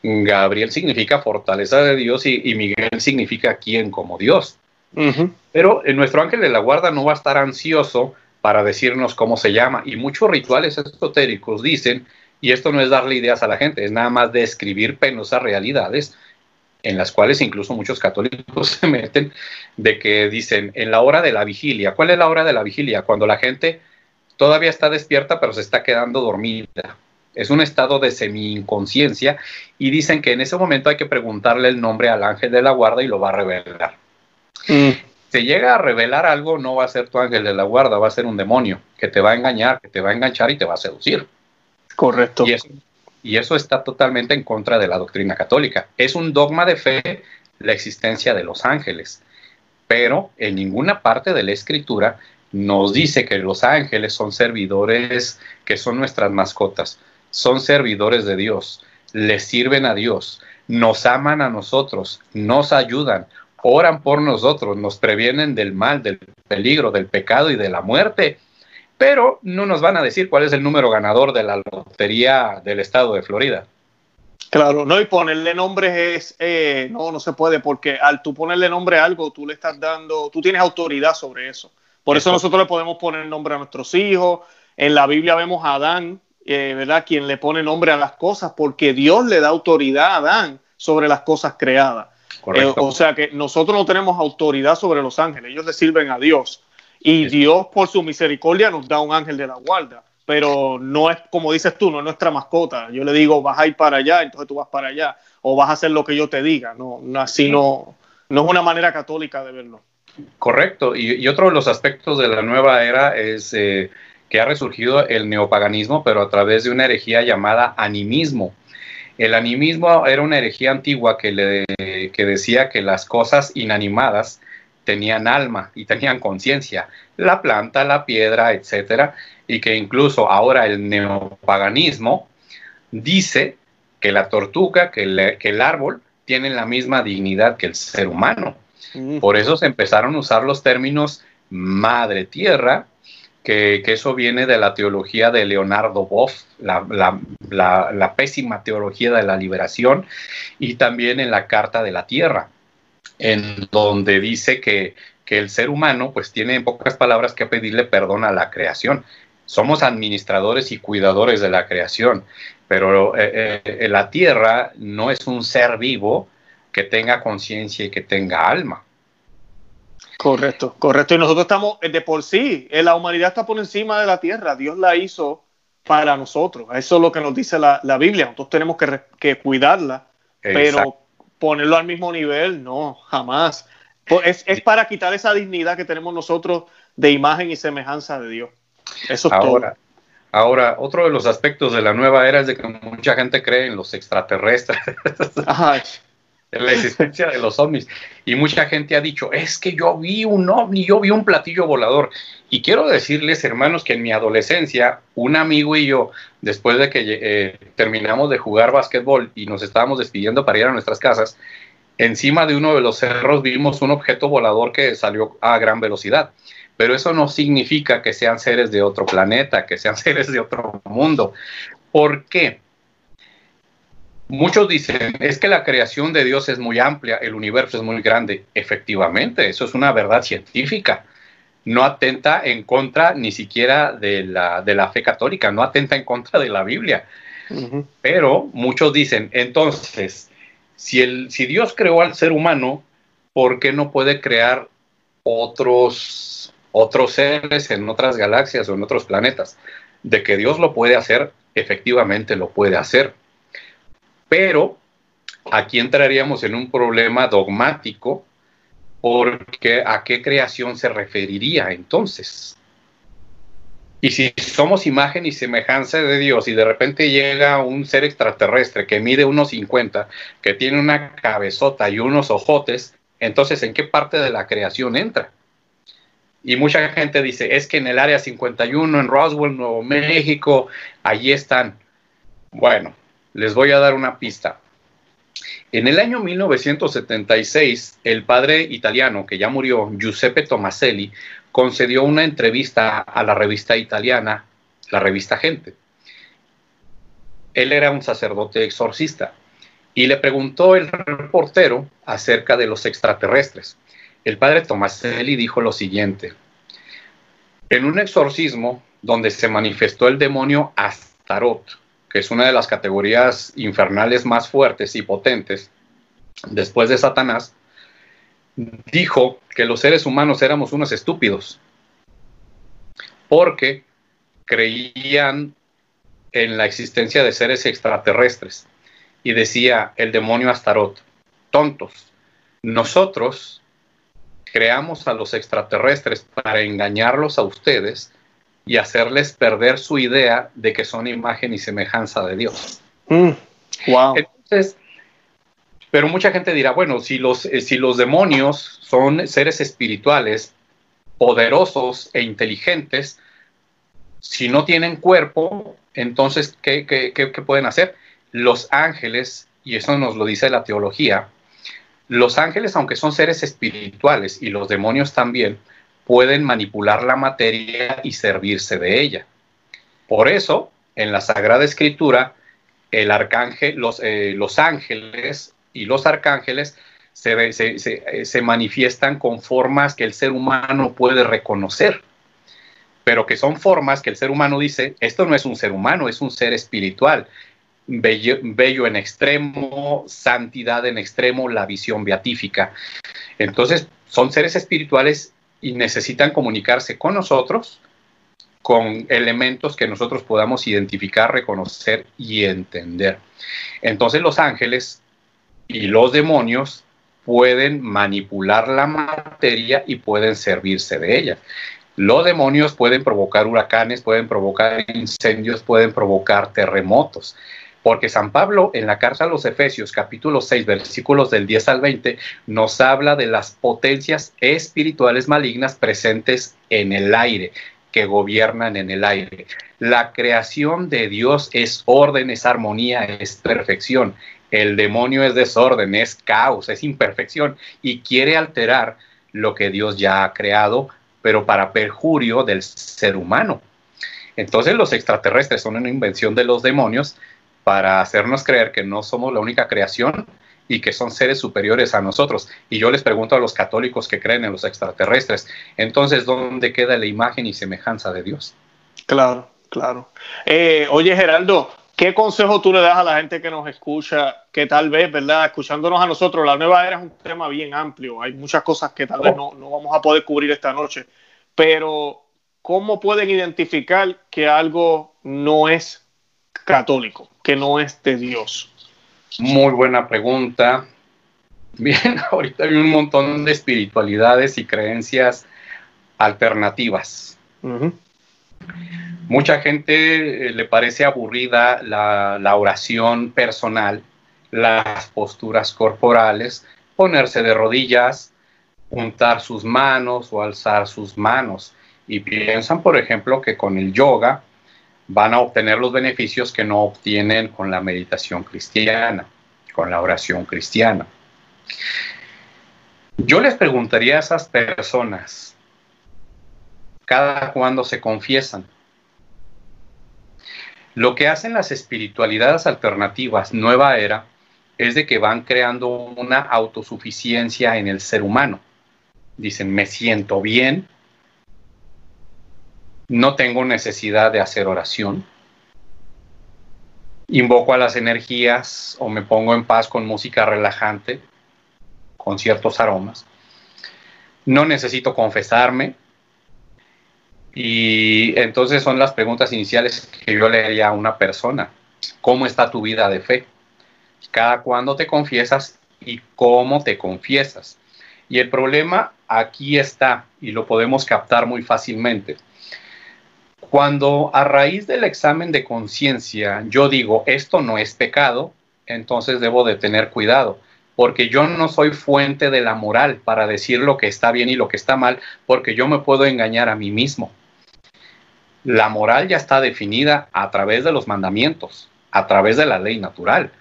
Gabriel significa fortaleza de Dios y, Miguel significa quién como Dios. Pero en nuestro ángel de la guarda no va a estar ansioso para decirnos cómo se llama. Y muchos rituales esotéricos dicen, y esto no es darle ideas a la gente, es nada más describir penosas realidades en las cuales incluso muchos católicos se meten, de que dicen en la hora de la vigilia, ¿cuál es la hora de la vigilia? Cuando la gente todavía está despierta pero se está quedando dormida es un estado de semi-inconsciencia y dicen que en ese momento hay que preguntarle el nombre al ángel de la guarda y lo va a revelar. Mm. Si llega a revelar algo, no va a ser tu ángel de la guarda, va a ser un demonio que te va a engañar, que te va a enganchar y te va a seducir. Correcto. Y eso, y eso está totalmente en contra de la doctrina católica. Es un dogma de fe la existencia de los ángeles, pero en ninguna parte de la escritura nos dice que los ángeles son servidores que son nuestras mascotas son servidores de Dios, les sirven a Dios, nos aman a nosotros, nos ayudan, oran por nosotros, nos previenen del mal, del peligro, del pecado y de la muerte, pero no nos van a decir cuál es el número ganador de la lotería del estado de Florida. Claro, no, y ponerle nombre es, eh, no, no se puede, porque al tú ponerle nombre a algo, tú le estás dando, tú tienes autoridad sobre eso. Por eso, eso nosotros le podemos poner nombre a nuestros hijos. En la Biblia vemos a Adán, eh, ¿verdad? Quien le pone nombre a las cosas, porque Dios le da autoridad a Adán sobre las cosas creadas. Eh, o sea que nosotros no tenemos autoridad sobre los ángeles, ellos le sirven a Dios. Y Dios, por su misericordia, nos da un ángel de la guarda. Pero no es como dices tú, no es nuestra mascota. Yo le digo, vas a ir para allá, entonces tú vas para allá. O vas a hacer lo que yo te diga. No, así no, no es una manera católica de verlo. Correcto. Y, otro de los aspectos de la nueva era es eh, que ha resurgido el neopaganismo, pero a través de una herejía llamada animismo. El animismo era una herejía antigua que, le, decía que las cosas inanimadas tenían alma y tenían conciencia, la planta, la piedra, etcétera, y que incluso ahora el neopaganismo dice que la tortuga, que, el árbol tienen la misma dignidad que el ser humano. Mm. Por eso se empezaron a usar los términos madre tierra que, eso viene de la teología de Leonardo Boff, la, pésima teología de la liberación, y también en la Carta de la Tierra, en donde dice que, el ser humano pues tiene en pocas palabras que pedirle perdón a la creación. somos administradores y cuidadores de la creación, pero eh, eh, la tierra no es un ser vivo que tenga conciencia y que tenga alma. Correcto, correcto. Y nosotros estamos de por sí, la humanidad está por encima de la tierra. Dios la hizo para nosotros. Eso es lo que nos dice la, Biblia. Nosotros tenemos que, cuidarla, pero ponerlo al mismo nivel, no, jamás. Es, es, para quitar esa dignidad que tenemos nosotros de imagen y semejanza de Dios. Eso es ahora, todo. Ahora, otro de los aspectos de la nueva era es de que mucha gente cree en los extraterrestres. Ajá. la existencia de los ovnis. Y mucha gente ha dicho, es que yo vi un ovni, yo vi un platillo volador. Y quiero decirles, hermanos, que en mi adolescencia, un amigo y yo, después de que eh, terminamos de jugar básquetbol y nos estábamos despidiendo para ir a nuestras casas, encima de uno de los cerros vimos un objeto volador que salió a gran velocidad. Pero eso no significa que sean seres de otro planeta, que sean seres de otro mundo. ¿Por qué? Muchos dicen, es que la creación de Dios es muy amplia, el universo es muy grande. Efectivamente, eso es una verdad científica. No atenta en contra ni siquiera de la, de la fe católica, no atenta en contra de la Biblia. Pero muchos dicen, entonces, si, el, si Dios creó al ser humano, ¿por qué no puede crear otros, otros seres en otras galaxias o en otros planetas? De que Dios lo puede hacer, efectivamente lo puede hacer pero aquí entraríamos en un problema dogmático porque a qué creación se referiría entonces. Y si somos imagen y semejanza de Dios y de repente llega un ser extraterrestre que mide unos 50, que tiene una cabezota y unos ojotes, entonces ¿en qué parte de la creación entra? Y mucha gente dice, es que en el área 51, en Roswell, Nuevo México, allí están. Bueno, les voy a dar una pista. En el año 1976, el padre italiano que ya murió, Giuseppe Tomaselli, concedió una entrevista a la revista italiana, la revista Gente. Él era un sacerdote exorcista y le preguntó el reportero acerca de los extraterrestres. El padre Tomaselli dijo lo siguiente, en un exorcismo donde se manifestó el demonio Astaroth, es una de las categorías infernales más fuertes y potentes, después de Satanás, dijo que los seres humanos éramos unos estúpidos, porque creían en la existencia de seres extraterrestres. Y decía el demonio Astaroth, tontos, nosotros creamos a los extraterrestres para engañarlos a ustedes y hacerles perder su idea de que son imagen y semejanza de Dios. Mm, wow. Entonces, pero mucha gente dirá, bueno, si los, eh, si los demonios son seres espirituales, poderosos e inteligentes, si no tienen cuerpo, entonces, ¿qué, qué, qué pueden hacer? Los ángeles, y eso nos lo dice la teología, los ángeles, aunque son seres espirituales y los demonios también, pueden manipular la materia y servirse de ella. Por eso, en la Sagrada Escritura, el arcángel, los, eh, ángeles y los arcángeles se, se, manifiestan con formas que el ser humano puede reconocer, pero que son formas que el ser humano dice, esto no es un ser humano, es un ser espiritual, bello, bello en extremo, santidad en extremo, la visión beatífica. Entonces, son seres espirituales y necesitan comunicarse con nosotros con elementos que nosotros podamos identificar, reconocer y entender. Entonces los ángeles y los demonios pueden manipular la materia y pueden servirse de ella. Los demonios pueden provocar huracanes, pueden provocar incendios, pueden provocar terremotos. Porque San Pablo en la carta a los Efesios capítulo 6 versículos del 10 al 20 nos habla de las potencias espirituales malignas presentes en el aire, que gobiernan en el aire. La creación de Dios es orden, es armonía, es perfección. El demonio es desorden, es caos, es imperfección y quiere alterar lo que Dios ya ha creado, pero para perjurio del ser humano. Entonces los extraterrestres son una invención de los demonios para hacernos creer que no somos la única creación y que son seres superiores a nosotros. Y yo les pregunto a los católicos que creen en los extraterrestres, entonces, ¿dónde queda la imagen y semejanza de Dios? Claro, claro. Eh, oye, Geraldo, ¿qué consejo tú le das a la gente que nos escucha, que tal vez, ¿verdad? Escuchándonos a nosotros, la nueva era es un tema bien amplio, hay muchas cosas que tal vez no, no vamos a poder cubrir esta noche, pero ¿cómo pueden identificar que algo no es católico, que no es de Dios? Muy buena pregunta. Bien, ahorita hay un montón de espiritualidades y creencias alternativas. Mucha gente eh, le parece aburrida la, oración personal, las posturas corporales, ponerse de rodillas, juntar sus manos o alzar sus manos. Y piensan, por ejemplo, que con el yoga van a obtener los beneficios que no obtienen con la meditación cristiana, con la oración cristiana. Yo les preguntaría a esas personas, cada cuando se confiesan. Lo que hacen las espiritualidades alternativas, nueva era, es de que van creando una autosuficiencia en el ser humano. Dicen, me siento bien, no tengo necesidad de hacer oración, invoco a las energías o me pongo en paz con música relajante, con ciertos aromas. No necesito confesarme. Y entonces son las preguntas iniciales que yo le haría a una persona. ¿Cómo está tu vida de fe? Cada cuándo te confiesas y cómo te confiesas. Y el problema aquí está y lo podemos captar muy fácilmente. Cuando a raíz del examen de conciencia yo digo esto no es pecado, entonces debo de tener cuidado porque yo no soy fuente de la moral para decir lo que está bien y lo que está mal, porque yo me puedo engañar a mí mismo. La moral ya está definida a través de los mandamientos, a través de la ley natural.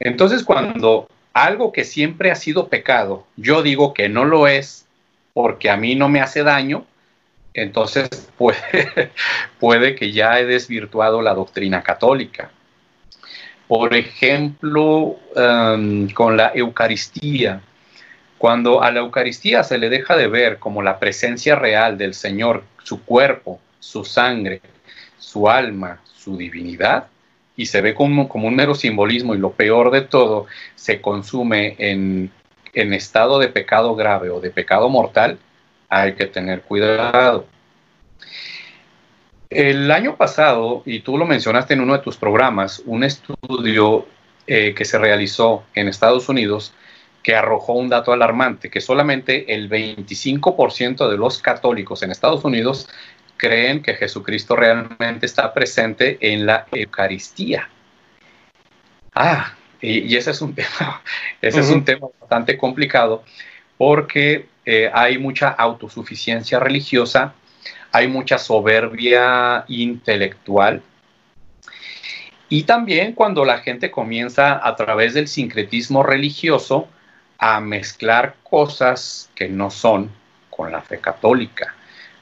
Entonces, cuando algo que siempre ha sido pecado, yo digo que no lo es porque a mí no me hace daño, entonces puede, puede que ya he desvirtuado la doctrina católica. Por ejemplo, em, con la Eucaristía. Cuando a la Eucaristía se le deja de ver como la presencia real del Señor, su cuerpo, su sangre, su alma, su divinidad, y se ve como, un mero simbolismo y lo peor de todo, se consume en estado de pecado grave o de pecado mortal, hay que tener cuidado. El año pasado, y tú lo mencionaste en uno de tus programas, un estudio eh, que se realizó en Estados Unidos que arrojó un dato alarmante, que solamente el 25% de los católicos en Estados Unidos creen que Jesucristo realmente está presente en la Eucaristía. Ah, y, ese es un tema, ese es un tema bastante complicado porque eh, hay mucha autosuficiencia religiosa hay mucha soberbia intelectual. Y también cuando la gente comienza a través del sincretismo religioso a mezclar cosas que no son con la fe católica.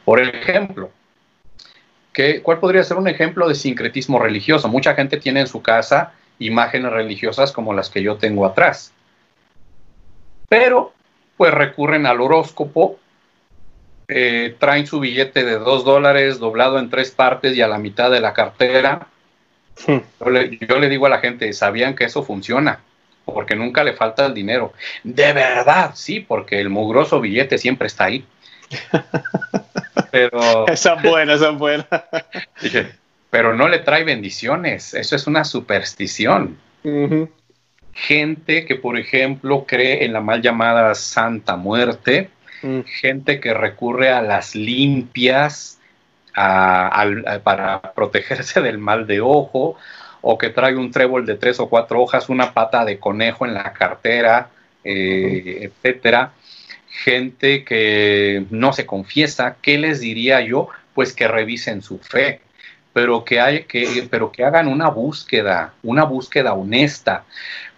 Por ejemplo, ¿qué, ¿cuál podría ser un ejemplo de sincretismo religioso? Mucha gente tiene en su casa imágenes religiosas como las que yo tengo atrás. Pero pues recurren al horóscopo eh, traen su billete de dos dólares doblado en tres partes y a la mitad de la cartera. Yo, le, digo a la gente, ¿sabían que eso funciona? Porque nunca le falta el dinero. De verdad, sí, porque el mugroso billete siempre está ahí. Pero. Esa es buena, esa es buena. pero no le trae bendiciones. Eso es una superstición. Gente que, por ejemplo, cree en la mal llamada Santa Muerte Mm. gente que recurre a las limpias para protegerse del mal de ojo, o que trae un trébol de tres o cuatro hojas, una pata de conejo en la cartera, eh, etcétera. Gente que no se confiesa, ¿qué les diría yo? Pues que revisen su fe, pero que, hay, que, pero que hagan una búsqueda, una búsqueda honesta,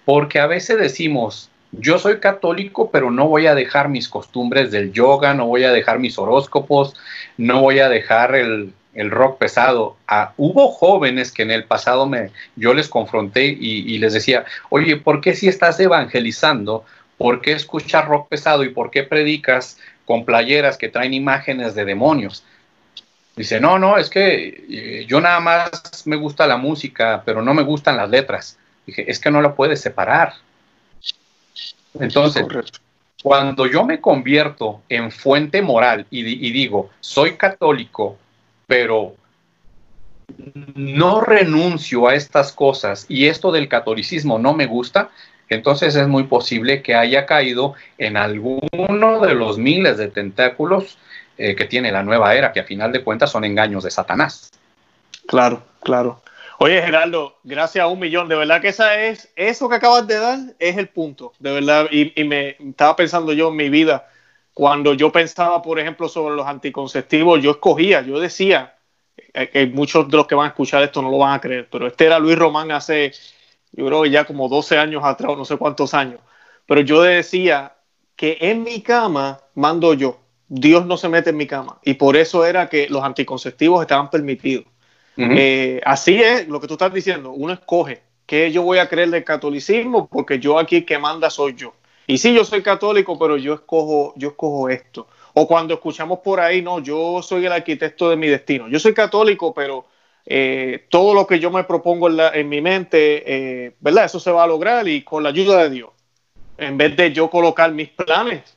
porque a veces decimos, yo soy católico, pero no voy a dejar mis costumbres del yoga, no voy a dejar mis horóscopos, no voy a dejar el, rock pesado. Ah, hubo jóvenes que en el pasado me, yo les confronté y, les decía, oye, ¿por qué si estás evangelizando? ¿Por qué escuchas rock pesado y por qué predicas con playeras que traen imágenes de demonios? Dice, no, no, es que eh, yo nada más me gusta la música, pero no me gustan las letras. Dije, es que no la puedes separar. Entonces, cuando yo me convierto en fuente moral y, y digo, soy católico, pero no renuncio a estas cosas y esto del catolicismo no me gusta, entonces es muy posible que haya caído en alguno de los miles de tentáculos eh, que tiene la nueva era, que a final de cuentas son engaños de Satanás. Claro, claro. Oye, Gerardo, gracias a un millón. De verdad que esa es, eso que acabas de dar es el punto, de verdad. Y, me estaba pensando yo en mi vida, cuando yo pensaba, por ejemplo, sobre los anticonceptivos, yo escogía, yo decía, eh, que muchos de los que van a escuchar esto no lo van a creer, pero este era Luis Román hace, yo creo que ya como 12 años atrás, no sé cuántos años, pero yo decía que en mi cama mando yo, Dios no se mete en mi cama, y por eso era que los anticonceptivos estaban permitidos. Eh, así es lo que tú estás diciendo, uno escoge que yo voy a creer del catolicismo porque yo aquí que manda soy yo. Y sí, yo soy católico, pero yo escojo, yo escojo esto. O cuando escuchamos por ahí, no, yo soy el arquitecto de mi destino. Yo soy católico, pero eh, todo lo que yo me propongo en, mi mente, eh, ¿verdad? Eso se va a lograr y con la ayuda de Dios. En vez de yo colocar mis planes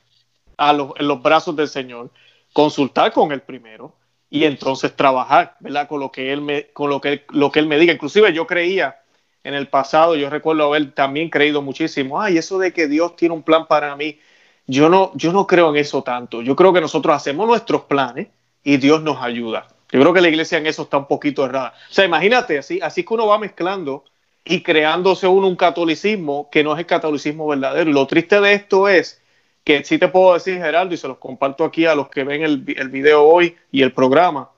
a los, en los brazos del Señor, consultar con Él primero y entonces trabajar, ¿verdad? Con lo que Él me, con lo que, lo que él me diga. Inclusive yo creía en el pasado, yo recuerdo haber también creído muchísimo, ay, eso de que Dios tiene un plan para mí, yo no, yo no creo en eso tanto. Yo creo que nosotros hacemos nuestros planes y Dios nos ayuda. Yo creo que la iglesia en eso está un poquito errada. O sea, imagínate, así, así que uno va mezclando y creándose uno un catolicismo que no es el catolicismo verdadero. Lo triste de esto es que sí te puedo decir, Gerardo, y se los comparto aquí a los que ven el, el video hoy y el programa,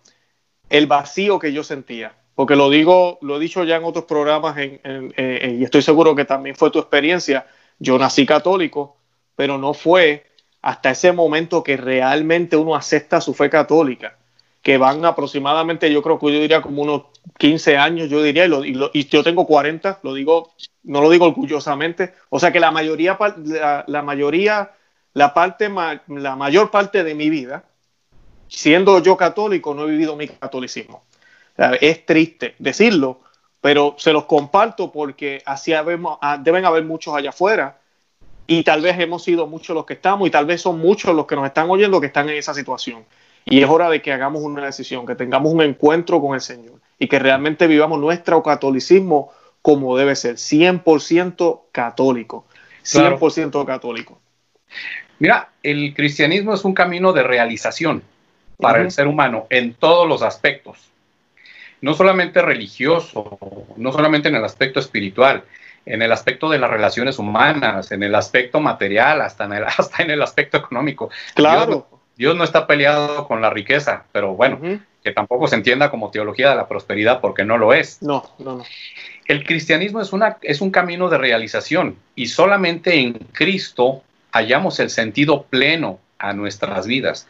el vacío que yo sentía. Porque lo digo, lo he dicho ya en otros programas y estoy seguro que también fue tu experiencia. Yo nací católico, pero no fue hasta ese momento que realmente uno acepta su fe católica, que van aproximadamente, yo creo que yo diría como unos 15 años, yo diría, y, yo tengo 40, lo digo, no lo digo orgullosamente, o sea que la mayoría, la, mayoría, la parte, la mayor parte de mi vida, siendo yo católico, no he vivido mi catolicismo. Es triste decirlo, pero se los comparto porque así ah, deben haber muchos allá afuera y tal vez hemos sido muchos los que estamos y tal vez son muchos los que nos están oyendo que están en esa situación. Y es hora de que hagamos una decisión, que tengamos un encuentro con el Señor y que realmente vivamos nuestro catolicismo como debe ser, 100% católico, 100% católico. Mira, el cristianismo es un camino de realización para el ser humano en todos los aspectos, no solamente religioso, no solamente en el aspecto espiritual, en el aspecto de las relaciones humanas, en el aspecto material, hasta en el, hasta en el aspecto económico. Claro. Dios, no está peleado con la riqueza, pero bueno, que tampoco se entienda como teología de la prosperidad porque no lo es. No, no, no. El cristianismo es, una, es un camino de realización y solamente en Cristo hallamos el sentido pleno a nuestras vidas.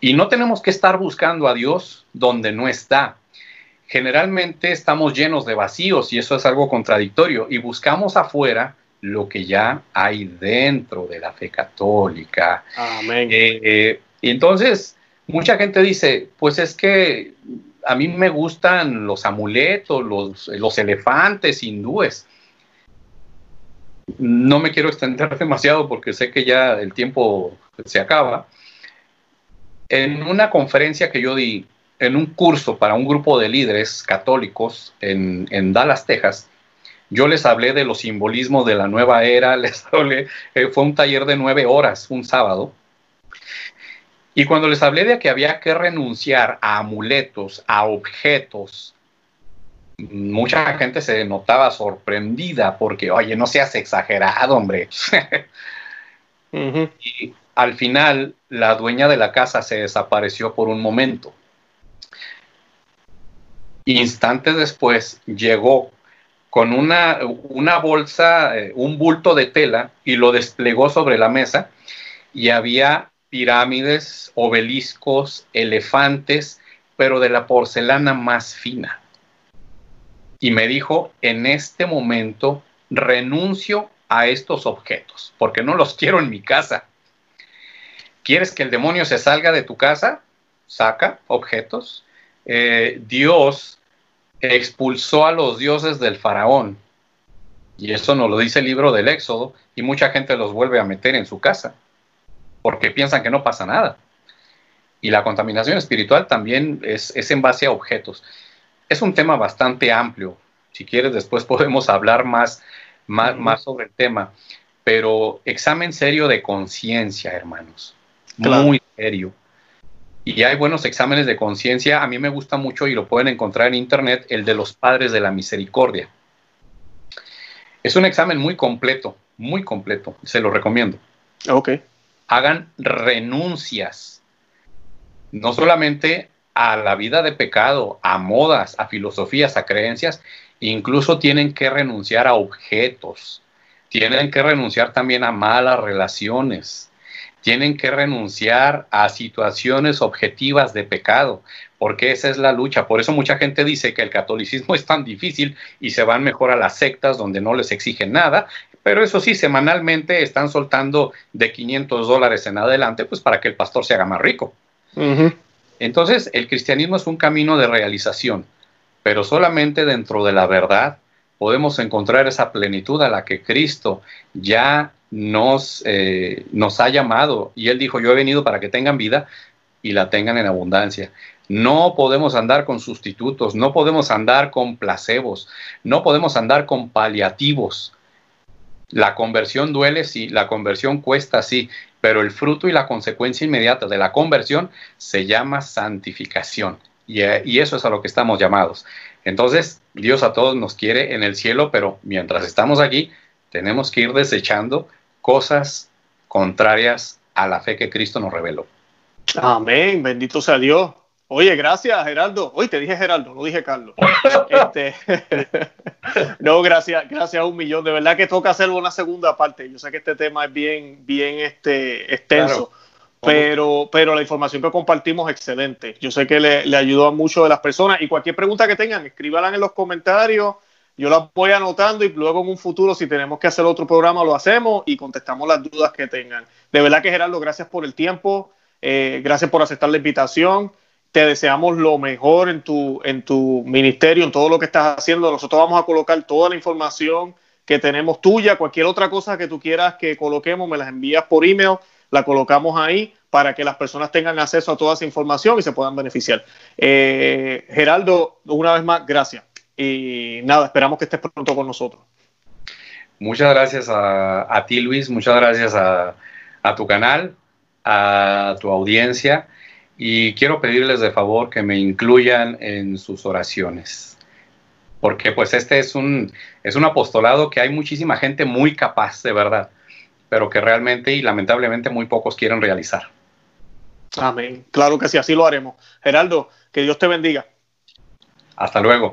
Y no tenemos que estar buscando a Dios donde no está generalmente estamos llenos de vacíos y eso es algo contradictorio y buscamos afuera lo que ya hay dentro de la fe católica. Amén. Eh, eh, y entonces, mucha gente dice, pues es que a mí me gustan los amuletos, los, los elefantes hindúes. No me quiero extender demasiado porque sé que ya el tiempo se acaba. En una conferencia que yo di en un curso para un grupo de líderes católicos en, Dallas, Texas, yo les hablé de los simbolismos de la nueva era, les hablé, eh, fue un taller de nueve horas, un sábado, y cuando les hablé de que había que renunciar a amuletos, a objetos, mucha gente se notaba sorprendida porque, oye, no seas exagerado, hombre. Y al final, la dueña de la casa se desapareció por un momento. Instantes después llegó con una, una bolsa, eh, un bulto de tela y lo desplegó sobre la mesa y había pirámides, obeliscos, elefantes, pero de la porcelana más fina. Y me dijo, en este momento renuncio a estos objetos, porque no los quiero en mi casa. ¿Quieres que el demonio se salga de tu casa? Saca objetos, eh, Dios expulsó a los dioses del faraón. Y eso nos lo dice el libro del Éxodo, y mucha gente los vuelve a meter en su casa, porque piensan que no pasa nada. Y la contaminación espiritual también es, en base a objetos. Es un tema bastante amplio. Si quieres, después podemos hablar más, más, más sobre el tema. Pero examen serio de conciencia, hermanos. Muy serio. Y hay buenos exámenes de conciencia. A mí me gusta mucho y lo pueden encontrar en internet, el de los padres de la misericordia. Es un examen muy completo, muy completo. Se lo recomiendo. Ok. Hagan renuncias. No solamente a la vida de pecado, a modas, a filosofías, a creencias, incluso tienen que renunciar a objetos. Tienen que renunciar también a malas relaciones tienen que renunciar a situaciones objetivas de pecado, porque esa es la lucha. Por eso mucha gente dice que el catolicismo es tan difícil y se van mejor a las sectas donde no les exigen nada, pero eso sí, semanalmente están soltando de 500 dólares en adelante, pues para que el pastor se haga más rico. Entonces, el cristianismo es un camino de realización, pero solamente dentro de la verdad podemos encontrar esa plenitud a la que Cristo ya nos, eh, nos ha llamado y Él dijo, yo he venido para que tengan vida y la tengan en abundancia. No podemos andar con sustitutos, no podemos andar con placebos, no podemos andar con paliativos. La conversión duele, sí, la conversión cuesta, sí, pero el fruto y la consecuencia inmediata de la conversión se llama santificación. Y, eh, y eso es a lo que estamos llamados. Entonces, Dios a todos nos quiere en el cielo, pero mientras estamos aquí, tenemos que ir desechando cosas contrarias a la fe que Cristo nos reveló. Amén, bendito sea Dios. Oye, gracias, Geraldo. Hoy te dije Geraldo, no dije Carlos. Este, no, gracias, gracias a un millón. De verdad que toca hacer una segunda parte. Yo sé que este tema es bien, bien este, extenso, pero, pero la información que compartimos es excelente. Yo sé que le, le ayudó a muchas de las personas y cualquier pregunta que tengan, escríbanla en los comentarios yo las voy anotando y luego en un futuro, si tenemos que hacer otro programa, lo hacemos y contestamos las dudas que tengan. De verdad que Gerardo, gracias por el tiempo, eh, gracias por aceptar la invitación. Te deseamos lo mejor en tu, en tu ministerio, en todo lo que estás haciendo. Nosotros vamos a colocar toda la información que tenemos tuya, cualquier otra cosa que tú quieras que coloquemos, me las envías por email, la colocamos ahí para que las personas tengan acceso a toda esa información y se puedan beneficiar. Eh, Geraldo, una vez más, gracias. Y nada, esperamos que estés pronto con nosotros. Muchas gracias a, ti, Luis. Muchas gracias a, tu canal, a tu audiencia. Y quiero pedirles de favor que me incluyan en sus oraciones. Porque pues este es un, es un apostolado que hay muchísima gente muy capaz, de verdad, pero que realmente y lamentablemente muy pocos quieren realizar. Amén. Claro que sí, así lo haremos. Geraldo, que Dios te bendiga. Hasta luego.